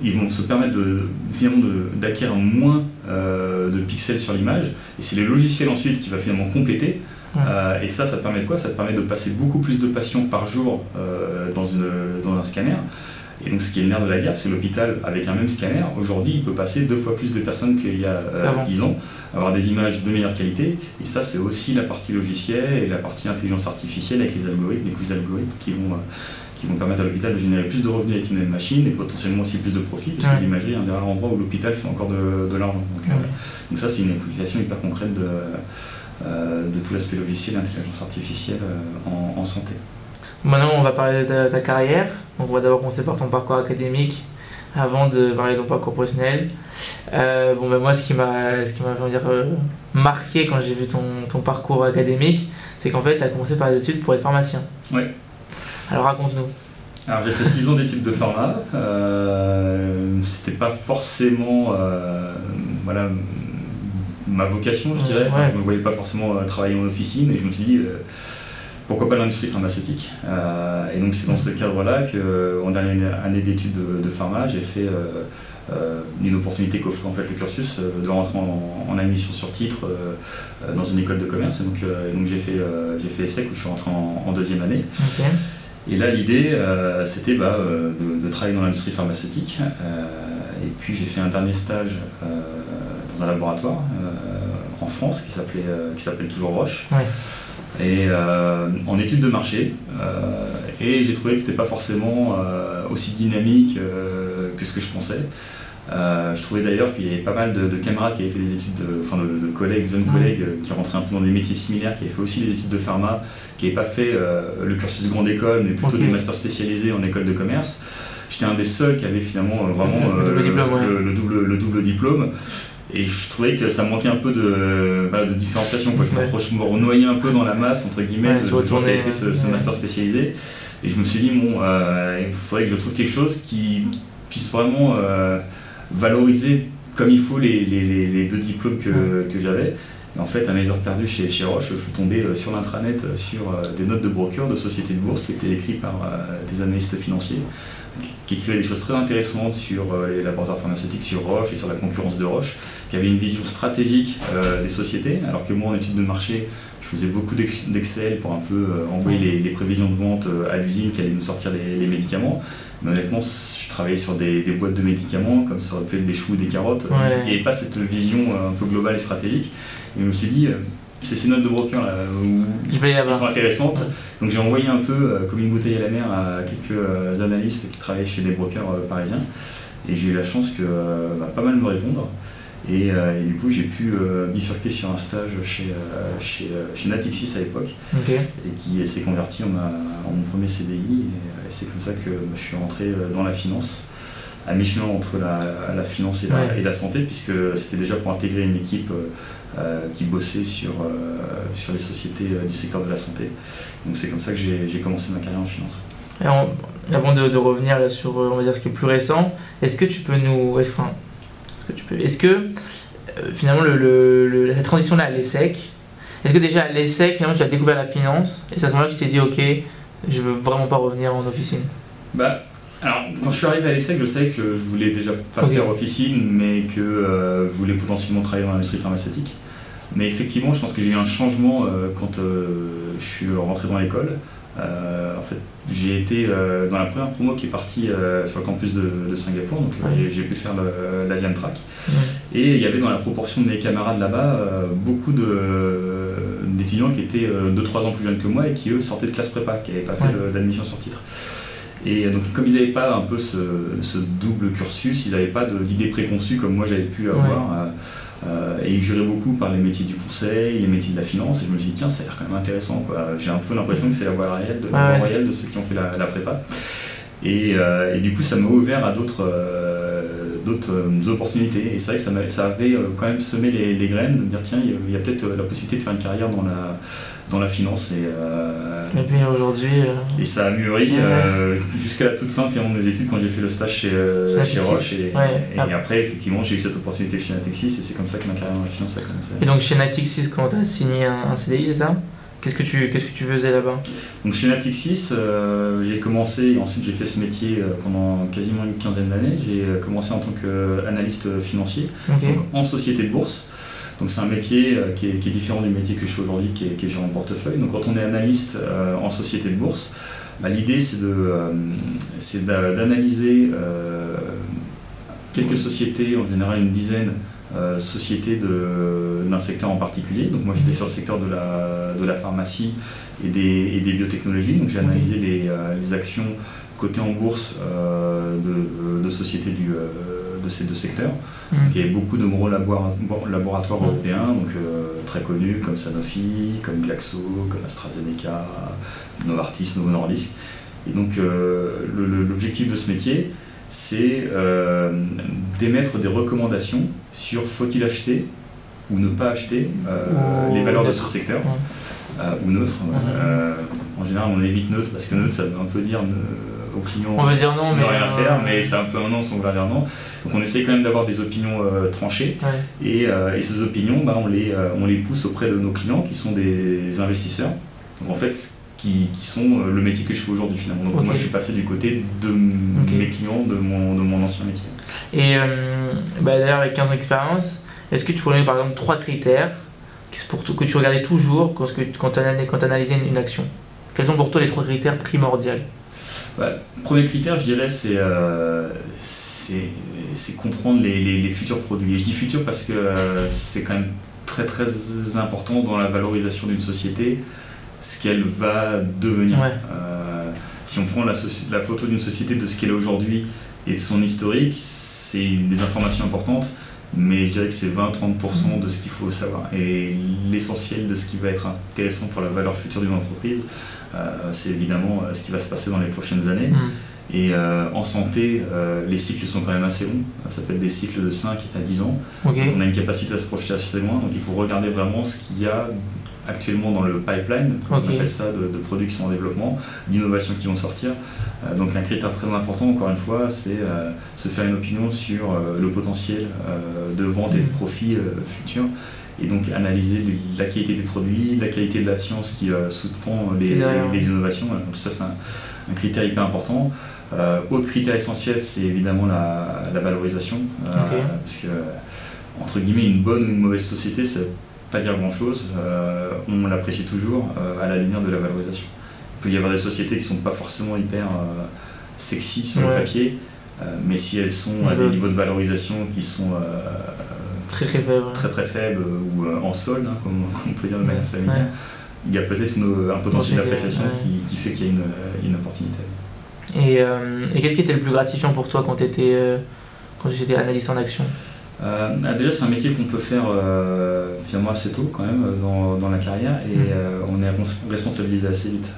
ils vont se permettre de, finalement d'acquérir moins euh, de pixels sur l'image, et c'est le logiciel ensuite qui va finalement compléter. Ouais. Euh, et ça, ça te permet de quoi? Ça te permet de passer beaucoup plus de patients par jour euh, dans, une, dans un scanner. Et donc, ce qui est le nerf de la guerre, c'est l'hôpital, avec un même scanner, aujourd'hui, il peut passer deux fois plus de personnes qu'il y a euh, Avant. 10 ans, avoir des images de meilleure qualité. Et ça, c'est aussi la partie logicielle et la partie intelligence artificielle avec les algorithmes, les couches d'algorithmes qui vont, euh, qui vont permettre à l'hôpital de générer plus de revenus avec une même machine et potentiellement aussi plus de profit, parce Ouais. que l'imagerie est un des rares endroits où l'hôpital fait encore de, de l'argent. Donc, euh, donc ça, c'est une application hyper concrète de, euh, de tout l'aspect logiciel et intelligence artificielle euh, en, en santé. Maintenant, on va parler de ta, ta carrière. Donc, on va d'abord commencer par ton parcours académique avant de parler de ton parcours professionnel. Euh, bon, ben moi, ce qui m'a, ce qui m'a dire, euh, marqué quand j'ai vu ton, ton parcours académique, c'est qu'en fait, tu as commencé par des études pour être pharmacien. Ouais. Alors, raconte-nous. Alors j'ai fait 6 ans d'études de pharma. Euh, C'était pas forcément euh, voilà, ma vocation, je dirais. Enfin, Ouais. Je me voyais pas forcément euh, travailler en officine et je me suis dit euh, pourquoi pas l'industrie pharmaceutique. Et donc c'est dans ce cadre-là qu'en dernière année d'études de, de pharma, j'ai fait une opportunité qu'offrait en fait le cursus de rentrer en, en admission sur titre dans une école de commerce. Et donc, et donc j'ai fait, j'ai fait ESSEC où je suis rentré en, en deuxième année. Et là, l'idée, euh, c'était bah, euh, de, de travailler dans l'industrie pharmaceutique. Euh, et puis, j'ai fait un dernier stage dans un laboratoire en France qui s'appelait, qui s'appelle toujours Roche. Ouais. Et en études de marché. Et j'ai trouvé que c'était pas forcément aussi dynamique que ce que je pensais. Euh, je trouvais d'ailleurs qu'il y avait pas mal de, de camarades qui avaient fait des études, de, enfin de, de collègues, jeunes collègues, euh, qui rentraient un peu dans des métiers similaires, qui avaient fait aussi des études de pharma, qui n'avaient pas fait euh, le cursus grande école, mais plutôt des masters spécialisés en école de commerce. J'étais un des seuls qui avait finalement vraiment Le- le double diplôme, ouais. le- le double, le double diplôme. Et je trouvais que ça manquait un peu de, voilà, de différenciation. Quoi. Je, Ouais. me, renoyais un peu dans la masse, entre guillemets, Ouais, de, gens qui avaient fait ce, ce master spécialisé. Et je me suis dit, bon, il faudrait que je trouve quelque chose qui puisse vraiment valoriser comme il faut les, les, les, deux diplômes que, que j'avais. Et en fait, à mes heures perdues chez, chez Roche, je suis tombé euh, sur l'intranet euh, sur euh, des notes de broker de sociétés de bourse qui étaient écrites par des analystes financiers qui- écrivaient des choses très intéressantes sur les laboratoires pharmaceutiques, sur Roche et sur la concurrence de Roche, qui avaient une vision stratégique euh, des sociétés, alors que moi en études de marché, je faisais beaucoup d'ex- d'Excel pour un peu euh, envoyer les, les prévisions de vente à l'usine qui allait nous sortir les, les médicaments. Mais honnêtement, je travaillais sur des, des boîtes de médicaments, comme ça aurait pu être des choux ou des carottes. Ouais. Il n'y avait pas cette vision euh, un peu globale et stratégique. Et je me suis dit, euh, c'est ces notes de broker là, où, Je vais y qui sont intéressantes. Ouais. Donc j'ai envoyé un peu euh, comme une bouteille à la mer à quelques euh, analystes qui travaillaient chez des brokers euh, parisiens. Et j'ai eu la chance que euh, bah, pas mal me répondre. Et, euh, et du coup, j'ai pu euh, bifurquer sur un stage chez, euh, chez, euh, chez Natixis à l'époque, et qui s'est converti en, ma- en mon premier CDI. Et, et c'est comme ça que je suis rentré dans la finance, à mi-chemin entre la, la finance et la, Ouais. et la santé, puisque c'était déjà pour intégrer une équipe qui bossait sur, sur les sociétés du secteur de la santé. Donc c'est comme ça que j'ai j'ai commencé ma carrière en finance. Et avant de, de revenir là sur on va dire ce qui est plus récent, est-ce que tu peux nous, est-ce que tu peux, est-ce que euh, finalement le, le, le- cette transition là à l'ESSEC, est-ce que déjà à l'ESSEC finalement tu as découvert la finance et c'est à ce moment-là que tu t'es dit ok, je veux vraiment pas revenir en officine. Bah, alors, quand je suis arrivé à l'ESSEC, je savais que je voulais déjà pas Ok. faire officine, mais que euh, je voulais potentiellement travailler dans l'industrie pharmaceutique. Mais effectivement, je pense que j'ai eu un changement euh, quand je suis rentré dans l'école. En fait, j'ai été euh, dans la première promo qui est partie euh, sur le campus de, de Singapour, donc euh, Ouais. j'ai- j'ai pu faire le- l'Asian Track. Ouais. Et il y avait dans la proportion de mes camarades là-bas euh, beaucoup de, d'étudiants qui étaient 2-3 ans plus jeunes que moi et qui eux sortaient de classe prépa, qui n'avaient pas fait d'admission sur titre. Et donc, comme ils n'avaient pas un peu ce, double cursus, ils n'avaient pas d'idées préconçues comme moi j'avais pu avoir. Euh, et ils juraient beaucoup par les métiers du conseil, les métiers de la finance. Et je me suis dit, tiens, ça a l'air quand même intéressant. J'ai un peu l'impression que c'est la voie réelle de, la de ceux qui ont fait la, prépa. Et, euh, et, du coup, ça m'a ouvert à d'autres d'autres euh, opportunités. Et c'est vrai que ça, ça, avait euh, quand même semé les, les, graines, de dire tiens, il y a, peut-être euh, la possibilité de faire une carrière dans la, dans la finance. Et, et puis aujourd'hui. Et ça a mûri jusqu'à la toute fin finalement de mes études quand j'ai fait le stage chez, chez Roche. Et, et après, effectivement, j'ai eu cette opportunité chez Natixis et c'est comme ça que ma carrière dans la finance a commencé. Et donc chez Natixis, quand tu as signé un, un CDI, c'est ça? Qu'est-ce que tu, qu'est-ce que tu faisais là-bas? Donc chez Natixis, euh, j'ai commencé, ensuite j'ai fait ce métier euh, pendant quasiment une quinzaine d'années. J'ai euh, commencé en tant qu'analyste financier, en société de bourse. Donc c'est un métier qui est, différent du métier que je fais aujourd'hui, qui est, qui est gérant de portefeuille. Donc quand on est analyste en société de bourse, bah, l'idée c'est, de, c'est d'analyser quelques sociétés, en général une dizaine, euh, société d'un secteur en particulier. Donc moi j'étais sur le secteur de la, de la pharmacie et des, et des biotechnologies. Donc j'ai analysé les, euh, les, actions cotées en bourse euh, de, de, sociétés du, de ces deux secteurs. Mmh. il y avait beaucoup de gros laboratoires mmh. européens, donc très connus comme Sanofi, comme Glaxo, comme AstraZeneca, Novartis, Novo Nordisk. Et donc l'objectif de ce métier, c'est euh, d'émettre des recommandations sur faut-il acheter ou ne pas acheter euh, les valeurs de ce secteur euh, ou neutre. en général, on évite neutre parce que neutre, ça veut un peu dire aux clients on dire non, mais rien faire, mais c'est un peu un non sans vouloir dire non. Donc on essaye quand même d'avoir des opinions tranchées et, et, ces opinions, bah, on, les, on les pousse auprès de nos clients qui sont des investisseurs. Donc en fait, qui, sont euh, le métier que je fais aujourd'hui finalement. Donc moi je suis passé du côté de mes clients, de mon, de mon ancien métier. Et euh, bah, d'ailleurs avec 15 ans d'expérience, est-ce que tu pourrais par exemple trois critères pour que tu regardais toujours quand, quand tu analysais une, action? Quels sont pour toi les trois critères primordiaux? Bah, Premier critère, je dirais, c'est euh, comprendre les, les, les, futurs produits. Et je dis futurs parce que c'est quand même très très important dans la valorisation d'une société ce qu'elle va devenir. Euh, si on prend la, la photo d'une société de ce qu'elle est aujourd'hui et de son historique, c'est des informations importantes, mais je dirais que c'est 20-30% de ce qu'il faut savoir. Et l'essentiel de ce qui va être intéressant pour la valeur future d'une entreprise, euh, c'est évidemment euh, ce qui va se passer dans les prochaines années. Mm. Et en santé, les cycles sont quand même assez longs. Ça peut être des cycles de 5 à 10 ans. Donc on a une capacité à se projeter assez loin. Donc il faut regarder vraiment ce qu'il y a actuellement dans le pipeline, on appelle ça, de, de, produits qui sont en développement, d'innovations qui vont sortir. Euh, donc un critère très important, encore une fois, c'est euh, se faire une opinion sur euh, le potentiel de vente et de mm. profit futur. Et donc analyser la qualité des produits, la qualité de la science qui sous-tend les, les, innovations. Donc ça c'est un, critère hyper important. autre critère essentiel, c'est évidemment la, la valorisation. Parce que, entre guillemets, une bonne ou une mauvaise société, c'est pas dire grand chose, euh, on l'apprécie toujours euh, à la lumière de la valorisation. Il peut y avoir des sociétés qui sont pas forcément hyper euh, sexy sur le papier, mais si elles sont à des niveaux de valorisation qui sont très très faibles, très, très faibles ou en sol, hein, [laughs] comme, on peut dire de manière familiale, il y a peut-être un potentiel d'appréciation qui, fait qu'il y a une, une opportunité. Et, et qu'est-ce qui était le plus gratifiant pour toi quand tu étais, quand tu étais analyste en action? Euh, ah, déjà, c'est un métier qu'on peut faire euh, finalement assez tôt quand même euh, dans, dans la carrière et mm. on est responsabilisé assez vite.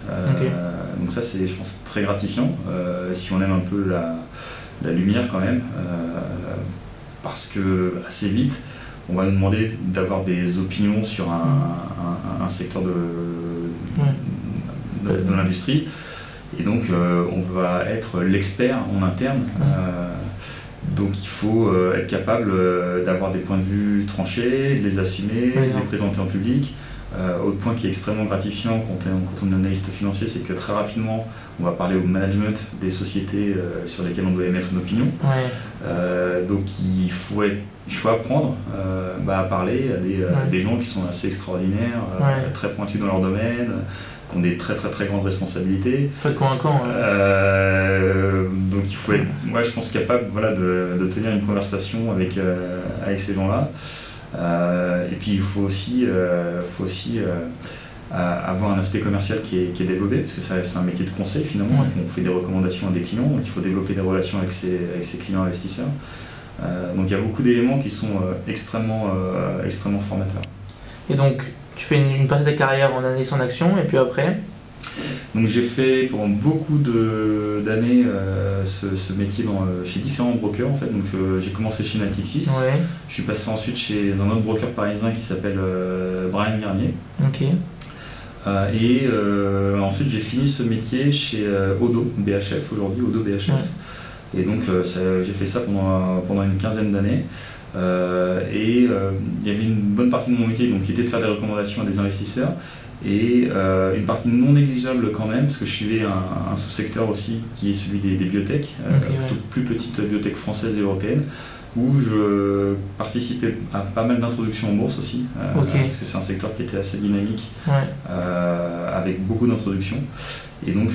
Donc ça, c'est, je pense, très gratifiant si on aime un peu la, la lumière quand même, parce que assez vite, on va nous demander d'avoir des opinions sur un, un, secteur de, de, l'industrie. Et donc, on va être l'expert en interne. Donc il faut euh, être capable euh, d'avoir des points de vue tranchés, de les assumer, de les présenter en public. Euh, autre point qui est extrêmement gratifiant quand on, quand on est analyste financier, c'est que très rapidement, on va parler au management des sociétés sur lesquelles on doit émettre une opinion. donc il faut, il faut apprendre bah, à parler à des, des, gens qui sont assez extraordinaires, très pointus dans leur domaine, qui ont des très très très grandes responsabilités. Il faut être convaincant. Euh, donc il faut être, moi je pense, capable voilà, de, de tenir une conversation avec, euh, avec ces gens-là. et puis il faut aussi, faut aussi avoir un aspect commercial qui est, qui est développé, parce que c'est un métier de conseil finalement, on fait des recommandations à des clients, donc il faut développer des relations avec ses, avec ses clients investisseurs. donc il y a beaucoup d'éléments qui sont extrêmement, extrêmement formateurs. Et donc tu fais une, partie de ta carrière en analyse en action, et puis après donc j'ai fait pendant beaucoup d'années euh, ce, métier dans, euh, chez différents brokers en fait. Donc j'ai commencé chez Natixis. Je suis passé ensuite chez un autre broker parisien qui s'appelle euh, Brian Garnier. et ensuite j'ai fini ce métier chez Odo BHF aujourd'hui, Odo BHF. Et donc j'ai fait ça pendant, pendant une quinzaine d'années. Et il y avait une bonne partie de mon métier donc, qui était de faire des recommandations à des investisseurs. Et euh, une partie non négligeable quand même, parce que je suivais un, sous-secteur aussi qui est celui des, biotech, euh, plutôt plus petites biotech françaises et européennes, où je participais à pas mal d'introductions en bourse aussi, euh, parce que c'est un secteur qui était assez dynamique, avec beaucoup d'introductions. Et donc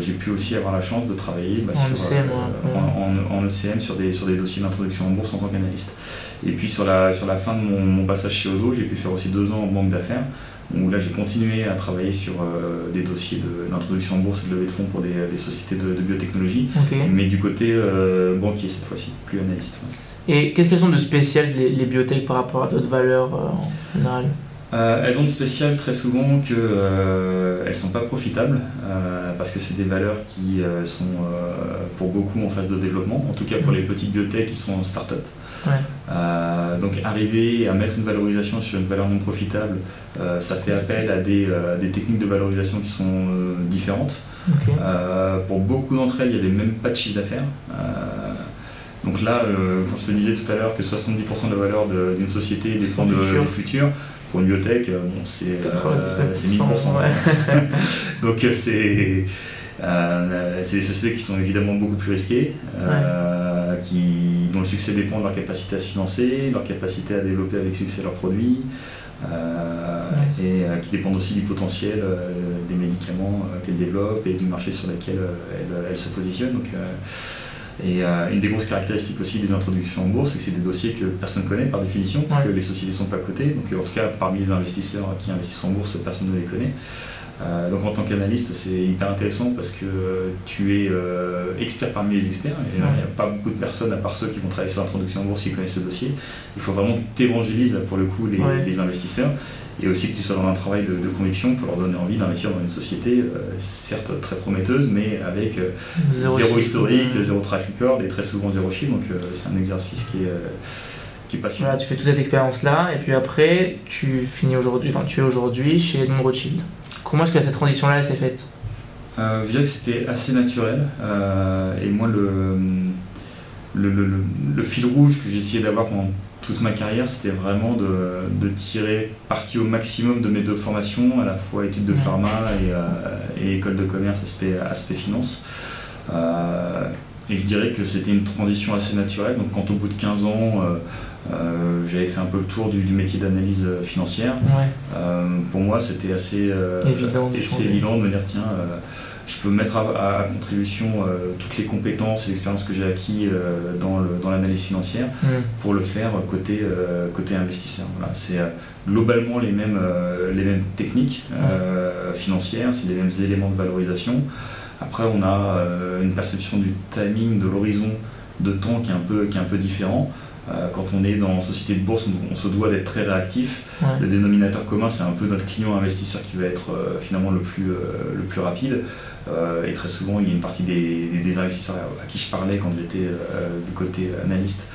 j'ai pu aussi avoir la chance de travailler bah, en, sur, ECM, en, ECM, sur des, sur des dossiers d'introduction en bourse en tant qu'analyste. Et puis sur la, sur la fin de mon, mon passage chez Odo, j'ai pu faire aussi deux ans en banque d'affaires où là j'ai continué à travailler sur euh, des dossiers d'introduction en bourse et de levée de fonds pour des, sociétés de, biotechnologie, mais du côté euh, banquier cette fois-ci, plus analyste. Et qu'est-ce qu'elles ont de spécial les, les biotech par rapport à d'autres valeurs euh, en général? Elles ont de spécial très souvent qu'elles ne sont pas profitables parce que c'est des valeurs qui sont pour beaucoup en phase de développement, en tout cas pour les petites biotech qui sont en start-up. Euh, donc arriver à mettre une valorisation sur une valeur non profitable, euh, ça fait appel à des, euh, des, techniques de valorisation qui sont différentes. pour beaucoup d'entre elles, il n'y avait même pas de chiffre d'affaires. donc là, quand je te disais tout à l'heure que 70% de la valeur d'une société dépend de, du futur, pour une biotech, bon, c'est 1000%. [laughs] donc c'est des sociétés qui sont évidemment beaucoup plus risquées, qui dont le succès dépend de leur capacité à se financer, leur capacité à développer avec succès leurs produits, euh, et euh, qui dépendent aussi du potentiel euh, des médicaments qu'elles développent et du marché sur lequel elles, se positionnent. Donc, et une des grosses caractéristiques aussi des introductions en bourse, c'est que c'est des dossiers que personne ne connaît par définition, parce que les sociétés ne sont pas cotées. Donc en tout cas, parmi les investisseurs qui investissent en bourse, personne ne les connaît. Euh, donc en tant qu'analyste, c'est hyper intéressant parce que tu es euh, expert parmi les experts. Il n'y a pas beaucoup de personnes, à part ceux qui vont travailler sur l'introduction en bourse, qui connaissent ce dossier. Il faut vraiment que tu évangélises pour le coup les, investisseurs et aussi que tu sois dans un travail de, conviction pour leur donner envie d'investir dans une société, euh, certes très prometteuse, mais avec zéro, historique, zéro track record et très souvent zéro chiffre. Donc c'est un exercice qui est qui est passionnant. tu fais toute cette expérience là et puis après tu finis aujourd'hui, enfin tu es aujourd'hui chez Edmond Rothschild. Comment est-ce que cette transition-là s'est faite euh, Je dirais que c'était assez naturel. Euh, et moi, le, le, fil rouge que j'ai essayé d'avoir pendant toute ma carrière, c'était vraiment de, tirer parti au maximum de mes deux formations, à la fois études de pharma et, euh, école de commerce, aspect, aspect finance. et je dirais que c'était une transition assez naturelle. Donc, quand au bout de 15 ans, euh, j'avais fait un peu le tour du, métier d'analyse euh, financière. Euh, pour moi, c'était assez, évident, évident, de me dire tiens, je peux mettre à, contribution toutes les compétences et l'expérience que j'ai acquis dans l'analyse financière mm. pour le faire côté, côté investisseur. Voilà, c'est globalement les mêmes, les mêmes techniques financières, c'est les mêmes éléments de valorisation. Après, on a une perception du timing, de l'horizon de temps qui est un peu, qui est un peu différent. Euh, quand on est dans une société de bourse, on, se doit d'être très réactif. Le dénominateur commun, c'est un peu notre client investisseur qui va être euh, finalement le plus, euh, le plus rapide. et très souvent, il y a une partie des, des, investisseurs à qui je parlais quand j'étais du côté analyste.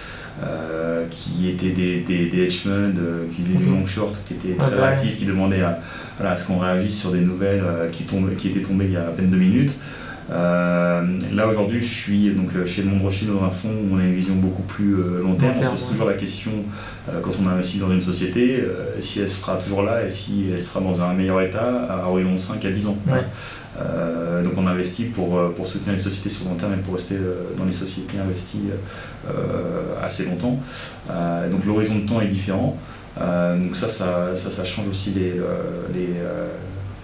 qui étaient des, des, des hedge funds, qui faisaient du long short, qui étaient très réactifs, qui demandaient à, ce qu'on réagisse sur des nouvelles qui, tombent, qui étaient tombées il y a à peine deux minutes. Euh, là aujourd'hui, je suis donc euh, chez Monde Rothschild dans un fonds où on a une vision beaucoup plus euh, long terme. on se pose toujours la question quand on investit dans une société si elle sera toujours là et si elle sera dans un meilleur état à horizon 5 à 10 ans. donc on investit pour, pour soutenir les sociétés sur long terme et pour rester dans les sociétés investies assez longtemps. donc l'horizon de temps est différent. donc ça ça, ça, change aussi les, les,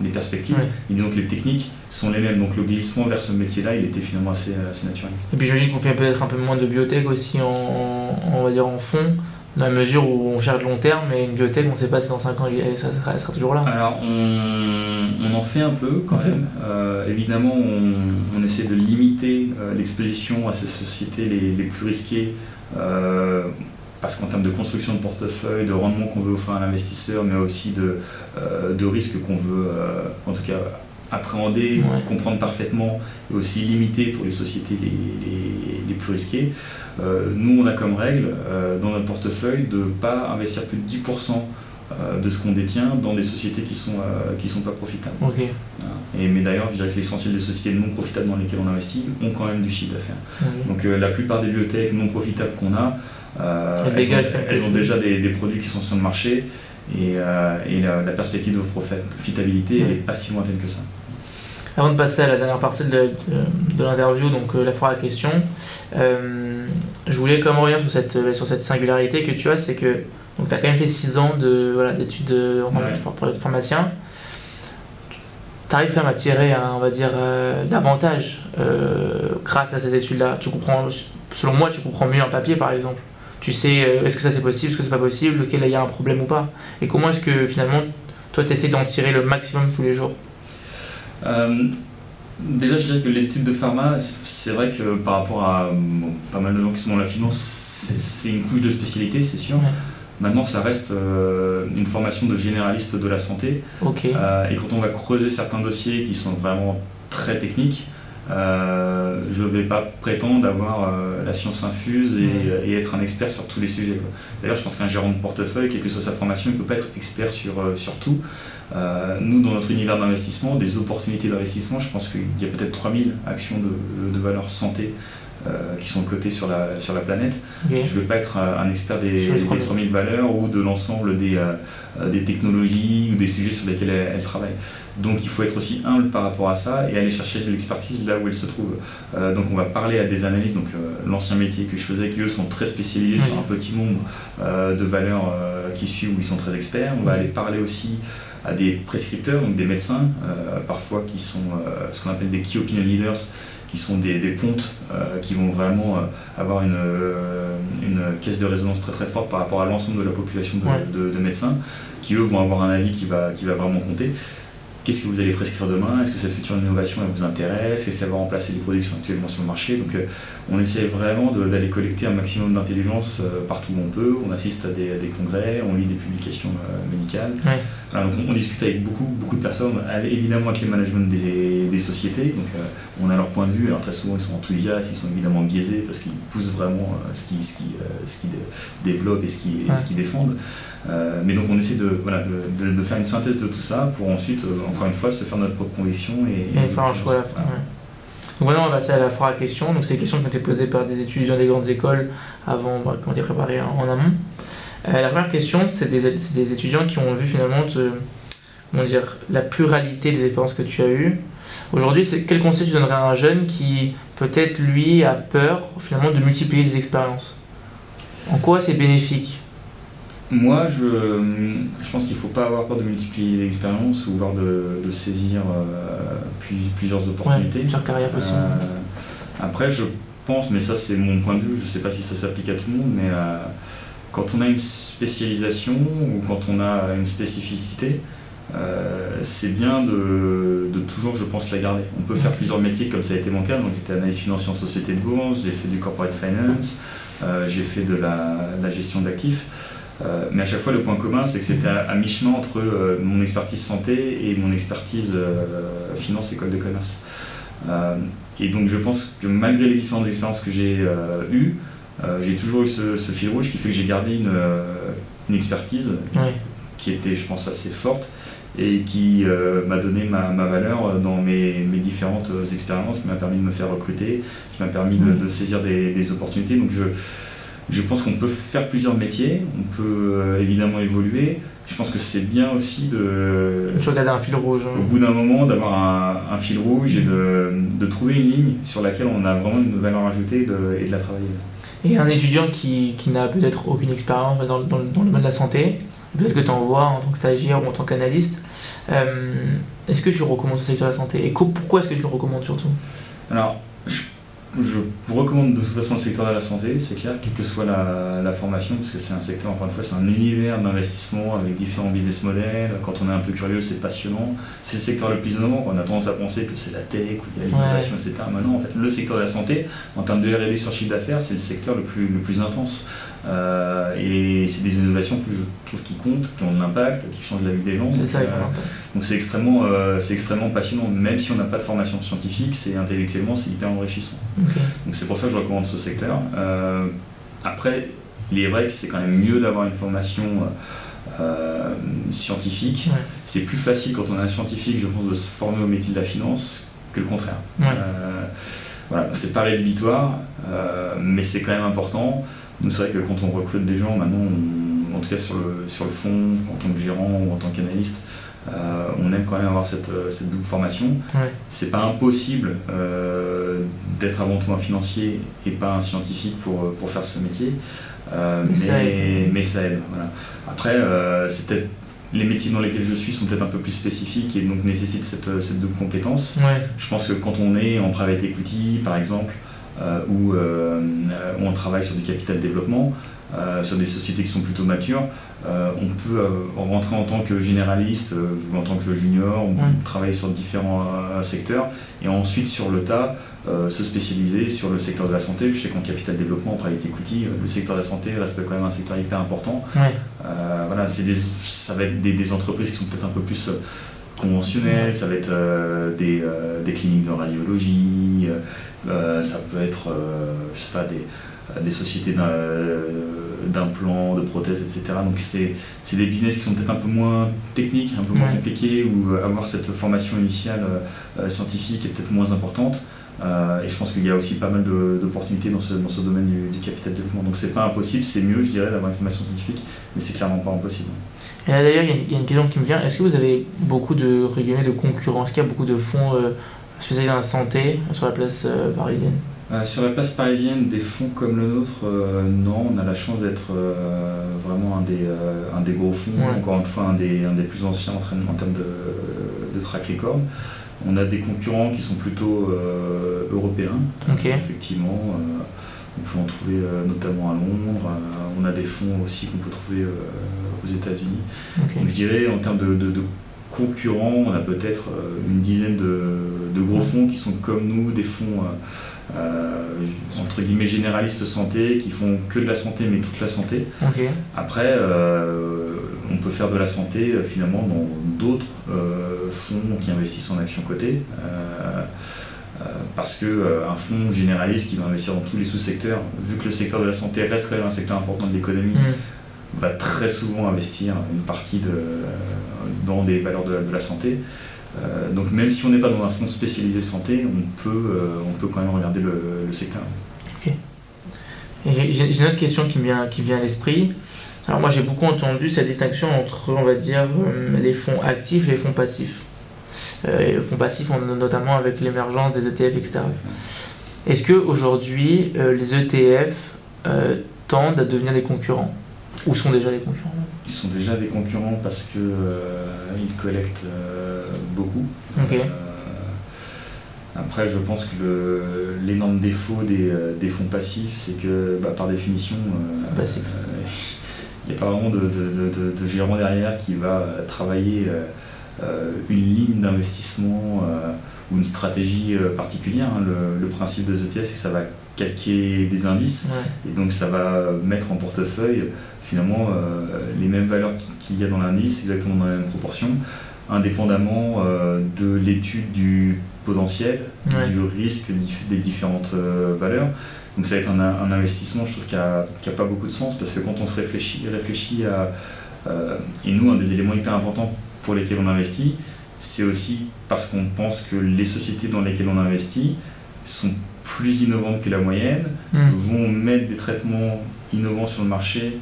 les perspectives. Et disons que les techniques sont les mêmes. Donc le glissement vers ce métier-là, il était finalement assez, assez naturel. Et puis j'imagine qu'on fait peut-être un peu moins de biotech aussi en, on va dire en fond. dans la mesure où on cherche long terme, mais une bibliothèque, on ne sait pas si dans 5 ans ça, ça sera toujours là. Alors on, en fait un peu quand même. Euh, évidemment, on, essaie de limiter euh, l'exposition à ces sociétés les, plus risquées. Euh, parce qu'en termes de construction de portefeuille, de rendement qu'on veut offrir à l'investisseur, mais aussi de, de risques qu'on veut, en tout cas, appréhender, comprendre parfaitement et aussi limiter pour les sociétés les, plus risquées. Euh, nous, on a comme règle euh, dans notre portefeuille de ne pas investir plus de 10% euh, de ce qu'on détient dans des sociétés qui ne sont, qui sont pas profitables. Et, mais d'ailleurs, je dirais que l'essentiel des sociétés non profitables dans lesquelles on investit ont quand même du chiffre d'affaires. Donc la plupart des bibliothèques non profitables qu'on a, elles, ont, déjà des, des, produits qui sont sur le marché et, et la, perspective de profitabilité n'est pas si lointaine que ça. Avant de passer à la dernière partie de, de, l'interview, donc euh, la foire à questions, euh, je voulais quand même revenir sur cette, euh, sur cette singularité que tu as, c'est que tu as quand même fait 6 ans de, voilà, d'études pour être pharmacien. Tu arrives quand même à tirer, on va dire, davantage grâce à ces études-là. Tu comprends, selon moi, tu comprends mieux un papier par exemple. Tu sais, est-ce que ça c'est possible, est-ce que c'est pas possible, lequel il y a un problème ou pas. Et comment est-ce que finalement, toi, tu essaies d'en tirer le maximum tous les jours? Euh, déjà, je dirais que les études de pharma, c'est vrai que par rapport à pas mal de gens qui sont dans la finance, c'est une couche de spécialité, c'est sûr. Maintenant, ça reste euh, une formation de généraliste de la santé. Euh, et quand on va creuser certains dossiers qui sont vraiment très techniques, euh, je ne vais pas prétendre avoir la science infuse et, être un expert sur tous les sujets. D'ailleurs, je pense qu'un gérant de portefeuille, quelle que soit sa formation, il ne peut pas être expert sur, sur tout. Euh, nous, dans notre univers d'investissement, des opportunités d'investissement, je pense qu'il y a peut-être 3000 actions de, de valeur santé euh, qui sont cotées sur la, sur la planète. Je ne vais pas être un expert des, des 3000 valeurs ou de l'ensemble des, euh, des technologies ou des sujets sur lesquels elles, travaillent. Donc il faut être aussi humble par rapport à ça et aller chercher de l'expertise là où elle se trouve. donc on va parler à des analystes, donc l'ancien métier que je faisais, qui eux sont très spécialisés sur un petit nombre de valeurs qui suivent où ils sont très experts. On va aller parler aussi à des prescripteurs, donc des médecins, euh, parfois qui sont euh, ce qu'on appelle des key opinion leaders, qui sont des, des pontes euh, qui vont vraiment avoir une, une, caisse de résonance très très forte par rapport à l'ensemble de la population de, de, médecins, qui eux vont avoir un avis qui va, qui va vraiment compter. Qu'est-ce que vous allez prescrire demain? Est-ce que cette future innovation elle vous intéresse? Est-ce que ça va remplacer les produits qui sont actuellement sur le marché? Donc on essaie vraiment d'aller collecter un maximum d'intelligence partout où on peut. On assiste à des, des congrès, on lit des publications médicales. On, discute avec beaucoup, beaucoup de personnes, évidemment avec les managements des, sociétés, donc euh, on a leur point de vue, alors très souvent ils sont enthousiastes, ils sont évidemment biaisés parce qu'ils poussent vraiment euh, ce qu'ils ce euh, ce développent et ce qu'ils défendent. Mais donc on essaie de, voilà, de, faire une synthèse de tout ça pour ensuite, encore une fois, se faire notre propre conviction et, faire un choix à la fin. Donc maintenant on va passer à la foire à questions. Donc c'est des questions qui ont été posées par des étudiants des grandes écoles avant, bah, qui ont été préparées en amont. Euh, la première question, c'est des, des, étudiants qui ont vu finalement dire, la pluralité des expériences que tu as eues. Aujourd'hui, quel conseil tu donnerais à un jeune qui peut-être lui a peur finalement de multiplier les expériences? En quoi c'est bénéfique? Moi, je, je pense qu'il ne faut pas avoir peur de multiplier les expériences ou voire de, de saisir euh, plusieurs opportunités. plusieurs carrières possibles. Euh, après, je pense, mais ça c'est mon point de vue, je ne sais pas si ça s'applique à tout le monde, mais quand on a une spécialisation ou quand on a une spécificité, euh, c'est bien de, toujours, je pense, la garder. On peut faire plusieurs métiers comme ça a été mon cas. Donc, j'étais analyste financier en société de bourse, j'ai fait du corporate finance, euh, j'ai fait de la, gestion d'actifs. Euh, mais à chaque fois, le point commun, c'est que c'était à, mi-chemin entre mon expertise santé et mon expertise finance école de commerce. et donc, je pense que malgré les différentes expériences que j'ai eues, euh, j'ai toujours eu ce, fil rouge qui fait que j'ai gardé une, euh, une expertise qui était, je pense, assez forte et qui euh, m'a donné ma, ma, valeur dans mes, mes différentes expériences, qui m'a permis de me faire recruter, qui m'a permis de, de, saisir des, des, opportunités. Donc je, je pense qu'on peut faire plusieurs métiers, on peut évidemment évoluer. Je pense que c'est bien aussi de. Tu regardes un fil rouge. Hein. Au bout d'un moment, d'avoir un, un, fil rouge et de, de, trouver une ligne sur laquelle on a vraiment une valeur ajoutée et de la travailler. Et un étudiant qui, qui n'a peut-être aucune expérience dans, dans, dans, le domaine de la santé, peut-être que tu en vois en tant que stagiaire ou en tant qu'analyste, euh, est-ce que tu recommandes ce secteur de la santé? Et pourquoi est-ce que tu le recommandes surtout? Alors, je vous recommande de toute façon le secteur de la santé, c'est clair, quelle que soit la, la formation, parce que c'est un secteur, encore une fois, c'est un univers d'investissement avec différents business models. Quand on est un peu curieux, c'est passionnant. C'est le secteur le plus innovant. On a tendance à penser que c'est la tech ou l'innovation, etc. Maintenant, en fait, le secteur de la santé, en termes de RD sur chiffre d'affaires, c'est le secteur le plus, le plus intense. Euh, et c'est des innovations que je trouve qui comptent, qui ont de l'impact, qui changent la vie des gens. C'est ça, euh, donc c'est extrêmement, euh, c'est extrêmement passionnant, même si on n'a pas de formation scientifique, c'est intellectuellement c'est hyper enrichissant. Donc c'est pour ça que je recommande ce secteur. après, il est vrai que c'est quand même mieux d'avoir une formation scientifique. C'est plus facile quand on est un scientifique, je pense, de se former au métier de la finance que le contraire. voilà, c'est pas rédhibitoire, mais c'est quand même important c'est vrai que quand on recrute des gens, maintenant, en tout cas sur le, sur le fond, en tant que gérant ou en tant qu'analyste, euh, on aime quand même avoir cette, euh, cette double formation. C'est pas impossible euh, d'être avant tout un financier et pas un scientifique pour, pour faire ce métier, mais, ça aide. Mais ça aide voilà. Après, c'est peut-être les métiers dans lesquels je suis sont peut-être un peu plus spécifiques et donc nécessitent cette, cette double compétence. Je pense que quand on est en private equity, par exemple, où, euh, où, on travaille sur du capital développement, euh, sur des sociétés qui sont plutôt matures, on peut rentrer en tant que généraliste ou en tant que junior, ou travailler sur différents secteurs, et ensuite sur le tas, se spécialiser sur le secteur de la santé. Je sais qu'en capital développement, en private equity, le secteur de la santé reste quand même un secteur hyper important. voilà, ça va être des, des entreprises qui sont peut-être un peu plus conventionnelles, ça va être des, des, cliniques de radiologie, euh, ça peut être, euh, je sais pas, des, des sociétés d'implants, de prothèses, etc. Donc c'est des business qui sont peut-être un peu moins techniques, un peu moins compliqués, où avoir cette formation initiale euh, scientifique est peut-être moins importante. et je pense qu'il y a aussi pas mal d'opportunités dans ce, dans ce domaine du, capital développement. Donc c'est pas impossible, c'est mieux je dirais d'avoir une formation scientifique, mais c'est clairement pas impossible. Et là d'ailleurs il y, a une question qui me vient, est-ce que vous avez beaucoup de, de concurrents Est-ce qu'il y a beaucoup de fonds spécialisé dans la santé sur la place euh, parisienne? Euh, sur la place parisienne, des fonds comme le nôtre, euh, non, on a la chance d'être vraiment un des, un des gros fonds, encore une fois un des, un des plus anciens en, en termes de, de, track record. On a des concurrents qui sont plutôt européens, effectivement. On peut en trouver notamment à Londres. on a des fonds aussi qu'on peut trouver aux États-Unis. je dirais en termes de, de concurrents, on a peut-être euh, une dizaine de, gros fonds qui sont comme nous, des fonds euh, euh, entre guillemets généralistes santé, qui font que de la santé, mais toute la santé. Après, on peut faire de la santé finalement dans d'autres fonds qui investissent en actions cotées. Parce qu'un fonds généraliste qui va investir dans tous les sous-secteurs, vu que le secteur de la santé reste quand même un secteur important de l'économie, mm. va très souvent investir une partie de, dans des valeurs de, de la santé. Euh, donc même si on n'est pas dans un fonds spécialisé santé, on peut, euh, on peut quand même regarder le, le secteur. Ok. J'ai une autre question qui me vient, qui vient à l'esprit. Alors moi j'ai beaucoup entendu cette distinction entre, on va dire, euh, les fonds actifs et les fonds passifs. Les fonds passifs, notamment avec l'émergence des ETF, etc. Est-ce qu'aujourd'hui, les ETF tendent à devenir des concurrents? Ou sont déjà des concurrents? Ils sont déjà des concurrents parce que euh, ils collectent euh, beaucoup. Euh, après, je pense que l'énorme défaut des, des, fonds passifs, c'est que bah, par définition, [laughs] il n'y a pas vraiment de, de, de, gérant derrière qui va travailler une ligne d'investissement ou une stratégie particulière. Hein. Le, le, principe de ETF, c'est que ça va calquer des indices et donc ça va mettre en portefeuille finalement euh, les mêmes valeurs qu'il y a dans l'indice, exactement dans la même proportion, indépendamment euh, de l'étude du potentiel, du risque des différentes euh, valeurs. Donc ça va être un, un investissement, je trouve, qui n'a a pas beaucoup de sens, parce que quand on se réfléchit, réfléchit à... et nous, un des éléments hyper importants pour lesquels on investit, c'est aussi parce qu'on pense que les sociétés dans lesquelles on investit sont plus innovantes que la moyenne, hmm. vont mettre des traitements innovants sur le marché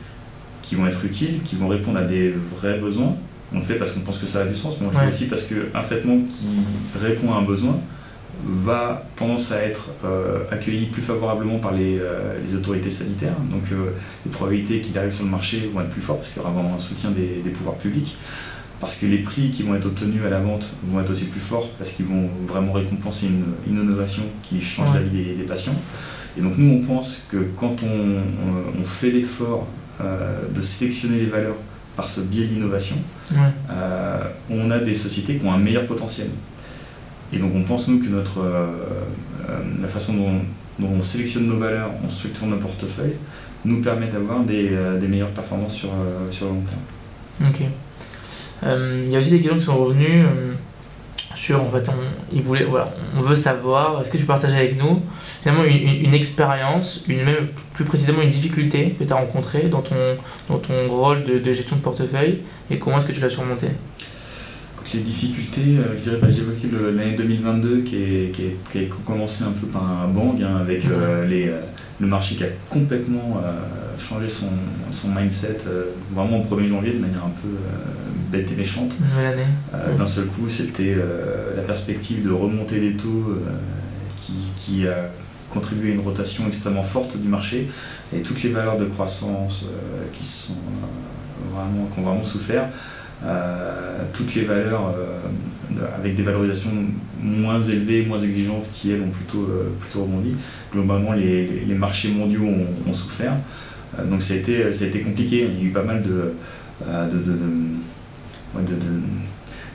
qui vont être utiles, qui vont répondre à des vrais besoins. On le fait parce qu'on pense que ça a du sens, mais on le fait aussi parce qu'un traitement qui répond à un besoin va tendance à être euh, accueilli plus favorablement par les, euh, les autorités sanitaires. Donc euh, les probabilités qu'il arrive sur le marché vont être plus fortes parce qu'il y aura vraiment un soutien des, des pouvoirs publics. Parce que les prix qui vont être obtenus à la vente vont être aussi plus forts, parce qu'ils vont vraiment récompenser une, innovation qui change la vie des, patients. Et donc nous, on pense que quand on, fait l'effort euh, de sélectionner les valeurs par ce biais d'innovation, euh, on a des sociétés qui ont un meilleur potentiel. Et donc on pense, nous, que notre, euh, la façon dont, on sélectionne nos valeurs, on structure nos portefeuilles, nous permet d'avoir des, meilleures performances sur, sur le long terme. Ok. Euh, il y a aussi des questions qui sont revenues euh, sur en fait on, voulait, voilà, on veut savoir est-ce que tu peux partager avec nous finalement une, une, expérience une même plus précisément une difficulté que tu as rencontrée dans ton, dans ton rôle de, de gestion de portefeuille et comment est-ce que tu l'as surmonté les difficultés, euh, je dirais, bah, évoqué l'année 2022 qui, est, qui, qui, a commencé un peu par un bang hein, avec les, le marché qui a complètement changé son, son mindset vraiment au 1er janvier de manière un peu bête et méchante. Euh, d'un seul coup, c'était euh, la perspective de remonter les taux euh, qui, qui, a contribué à une rotation extrêmement forte du marché et toutes les valeurs de croissance qui, sont, vraiment, qui ont vraiment souffert. toutes les valeurs avec des valorisations moins élevées, moins exigeantes, qui elles ont plutôt, plutôt rebondi. Globalement, les, les marchés mondiaux ont, souffert. donc ça a, été, ça a été compliqué. Il y a eu pas mal de, de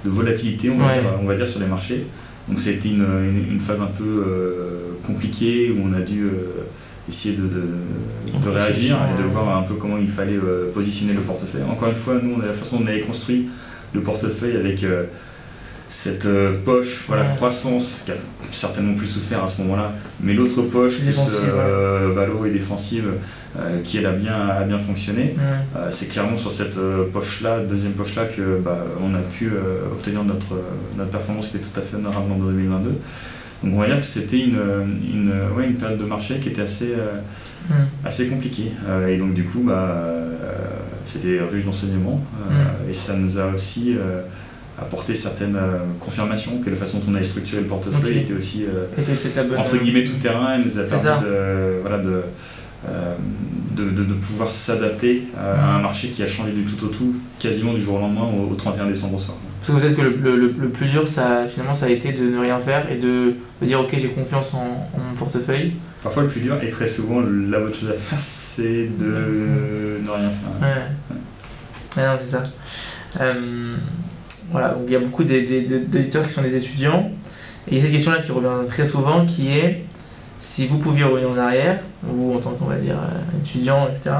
de, volatilité, on va, dire, sur les marchés. Donc ça a été une, une, phase un peu euh, compliquée où on a dû euh, essayer de, de, réagir et de voir un peu comment il fallait euh, positionner le portefeuille. Encore une fois, nous, on a la façon dont on avait construit le portefeuille avec cette poche, voilà, croissance, qui a certainement plus souffert à ce moment-là, mais l'autre poche, plus valo et défensive, euh, qui elle a bien, a bien fonctionné. Euh, c'est clairement sur cette euh, poche-là, deuxième poche-là, que bah, on a pu obtenir notre, notre performance qui était tout à fait honorable en 2022. Donc on va dire que c'était une, une, ouais, une période de marché qui était assez, assez compliquée. et donc du coup, bah, c'était riche d'enseignements. Et ça nous a aussi apporté certaines confirmations que la façon dont on avait structuré le portefeuille était aussi entre guillemets tout terrain et nous a permis de, voilà, de, euh, de, de, pouvoir s'adapter à un marché qui a changé du tout au tout, quasiment du jour au lendemain, au, 31 décembre au soir. Parce que peut-être que le, le, le, plus dur, ça, finalement, ça a été de ne rien faire et de, de dire ok, j'ai confiance en, mon portefeuille. Parfois, le plus dur, et très souvent, la bonne chose à faire, [laughs] c'est de ne rien faire. Ouais, ouais c'est ça. Euh, voilà, donc il y a beaucoup d'éditeurs qui sont des étudiants. Et il y a cette question-là qui revient très souvent qui est si vous pouviez revenir en arrière, vous en tant qu'on va dire euh, étudiant, etc.,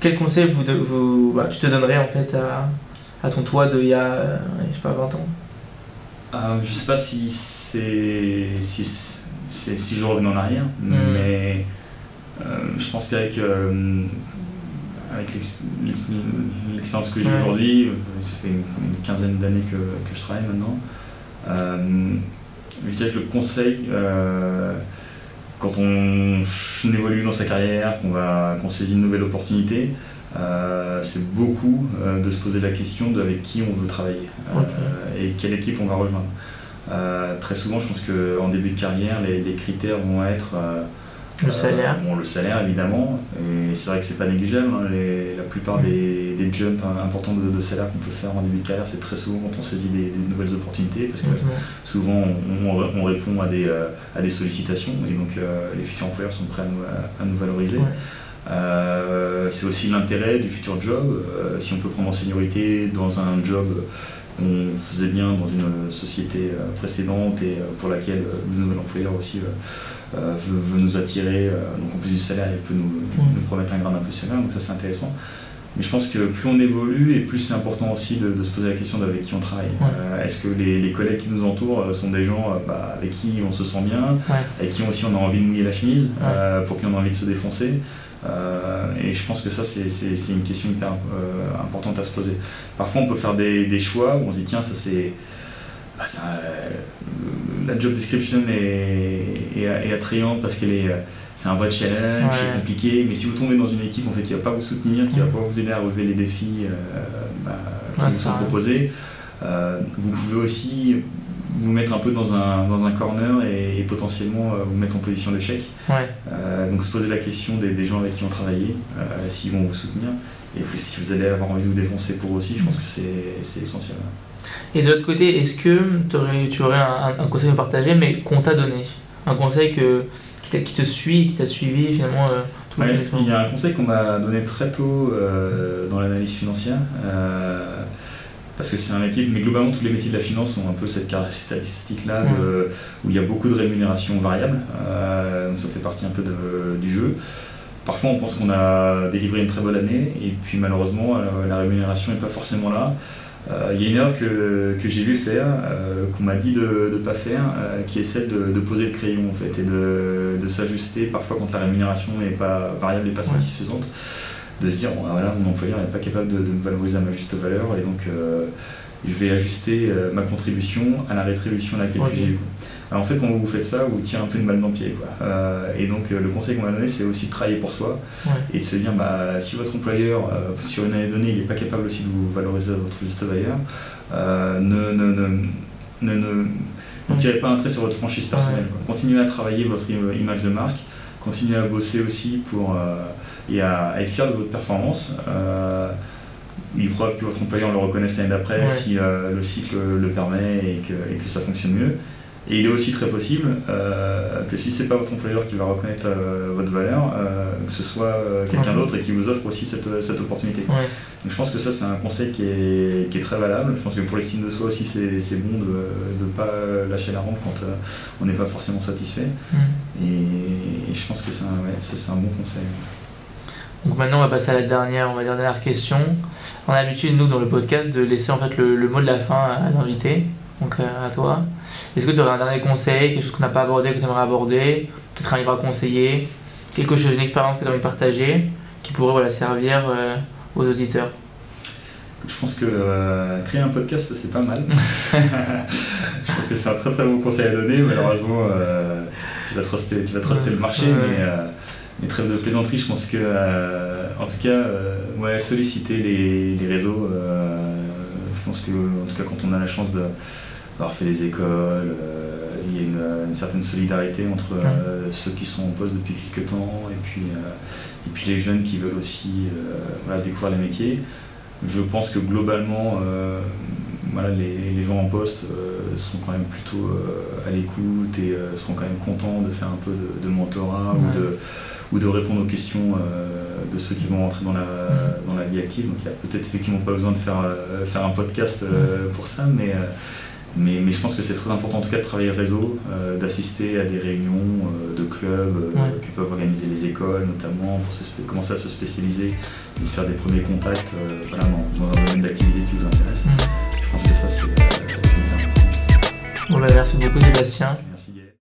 quel conseil vous, vous bah, tu te donnerais en fait à, à ton toi de il y a, euh, je sais pas, 20 ans euh, Je sais pas si c'est si, si je revenais en arrière, hmm. mais euh, je pense qu'avec avec l'expérience que j'ai aujourd'hui, ça fait une, quinzaine d'années que, que, je travaille maintenant, je dirais que le conseil quand on évolue dans sa carrière, qu'on va qu'on saisit une nouvelle opportunité, euh, c'est beaucoup euh, de se poser la question de avec qui on veut travailler euh, et quelle équipe on va rejoindre. très souvent, je pense qu'en début de carrière, les, les critères vont être le salaire bon, Le salaire, évidemment. Et c'est vrai que c'est pas négligeable. Hein. la plupart mm. des, des, jumps importants de, salaire qu'on peut faire en début de carrière, c'est très souvent quand on saisit des, nouvelles opportunités. Parce que souvent, on, répond à des, euh, à des sollicitations. Et donc, euh, les futurs employeurs sont prêts à nous, valoriser. Euh, c'est aussi l'intérêt du futur job. si on peut prendre en seniorité dans un job qu'on faisait bien dans une société précédente et pour laquelle le nouvel employeur aussi euh, veut, nous attirer, euh, donc en plus du salaire, il peut nous, mm. nous promettre un grade impulsionnel, donc ça c'est intéressant. Mais je pense que plus on évolue et plus c'est important aussi de, de, se poser la question d'avec qui on travaille. Euh, est-ce que les, les, collègues qui nous entourent sont des gens bah, avec qui on se sent bien, avec qui aussi on a envie de mouiller la chemise, pour qui on a envie de se défoncer et je pense que ça, c'est une question hyper importante à se poser. Parfois, on peut faire des, des choix où on se dit, tiens, ça c'est bah, la job description est, est, attrayante parce qu'elle est c'est un vrai challenge, c'est compliqué, mais si vous tombez dans une équipe en fait, qui ne va pas vous soutenir, qui ne va pas vous aider à relever les défis euh, bah, qui vous sont proposés, euh, vous pouvez aussi vous mettre un peu dans un, dans un corner et, potentiellement euh, vous mettre en position d'échec. donc se poser la question des, des, gens avec qui on travaille, s'ils vont vous soutenir, et si vous allez avoir envie de vous défoncer pour aussi, je pense que c'est essentiel. Et de l'autre côté, est-ce que aurais, tu aurais un, un, conseil à partager, mais qu'on t'a donné? Un conseil que, qui, qui te suit, qui t'a suivi finalement euh, tout ouais, Il y a un conseil qu'on m'a donné très tôt euh, dans l'analyse financière. Euh, parce que c'est un métier, mais globalement tous les métiers de la finance ont un peu cette caractéristique-là où il y a beaucoup de rémunération variable, ça fait partie un peu de, du jeu. Parfois on pense qu'on a délivré une très bonne année et puis malheureusement la rémunération n'est pas forcément là. Euh, il y a une erreur que, que j'ai vu faire, euh, qu'on m'a dit de ne pas faire, euh, qui est celle de, de, poser le crayon en fait, et de, de s'ajuster parfois quand la rémunération n'est pas variable et pas satisfaisante, de se dire bon, bah, voilà, mon employeur n'est pas capable de, me valoriser à ma juste valeur et donc je vais ajuster ma contribution à la rétribution à laquelle j'ai eu. En fait, quand vous faites ça, vous tirez un peu une balle dans le pied. Quoi. Euh, et donc, euh, le conseil qu'on m'a donné, c'est aussi de travailler pour soi et de se dire bah, si votre employeur, euh, sur une année donnée, il n'est pas capable aussi de vous valoriser à votre juste valeur, ne, ne, ne, ne, ne, tirez pas un trait sur votre franchise personnelle. Continuez à travailler votre image de marque, continuez à bosser aussi pour, et à, être fier de votre performance il est probable que votre employeur le reconnaisse l'année d'après si le cycle le permet et que, et que, ça fonctionne mieux. Et il est aussi très possible euh, que si ce n'est pas votre employeur qui va reconnaître euh, votre valeur, euh, que ce soit quelqu'un d'autre et qui vous offre aussi cette, cette opportunité. Donc je pense que ça c'est un conseil qui est, qui est, très valable. Je pense que pour l'estime de soi aussi c'est bon de ne pas lâcher la rampe quand on n'est pas forcément satisfait. Mm. Et, je pense que c'est un, ouais, un bon conseil. Donc maintenant on va passer à la dernière, on va dire, dernière question. On a l'habitude nous dans le podcast de laisser en fait le, le mot de la fin à l'invité donc euh, à toi. Est-ce que tu aurais un dernier conseil, quelque chose qu'on n'a pas abordé, que tu aimerais aborder, peut-être un livre à conseiller, quelque chose, une expérience que tu envie de partager, qui pourrait voilà, servir euh, aux auditeurs? Je pense que euh, créer un podcast, c'est pas mal. [laughs] je pense que c'est un très très bon conseil à donner. Malheureusement, tu vas truster, tu vas truster le marché, mais, mais trêve de plaisanterie, je pense que, en tout cas, ouais, solliciter les, les réseaux. je pense que, en tout cas, quand on a la chance de avoir fait les écoles, euh, il y a une, certaine solidarité entre euh, ceux qui sont en poste depuis quelques temps et puis, euh, et puis les jeunes qui veulent aussi découvrir les métiers. Je pense que globalement, voilà, les, les, gens en poste sont quand même plutôt à l'écoute et sont quand même contents de faire un peu de, mentorat ou, de, ou de répondre aux questions de ceux qui vont rentrer dans la, dans la vie active. Donc il n'y a peut-être effectivement pas besoin de faire, faire un podcast pour ça, mais mais, mais, je pense que c'est très important en tout cas de travailler le réseau, euh, d'assister à des réunions euh, de clubs euh, que peuvent organiser les écoles notamment pour commencer à se spécialiser et se faire des premiers contacts voilà, dans, un domaine d'activité qui vous intéresse. Je pense que ça c'est bien Bon bah merci beaucoup Sébastien.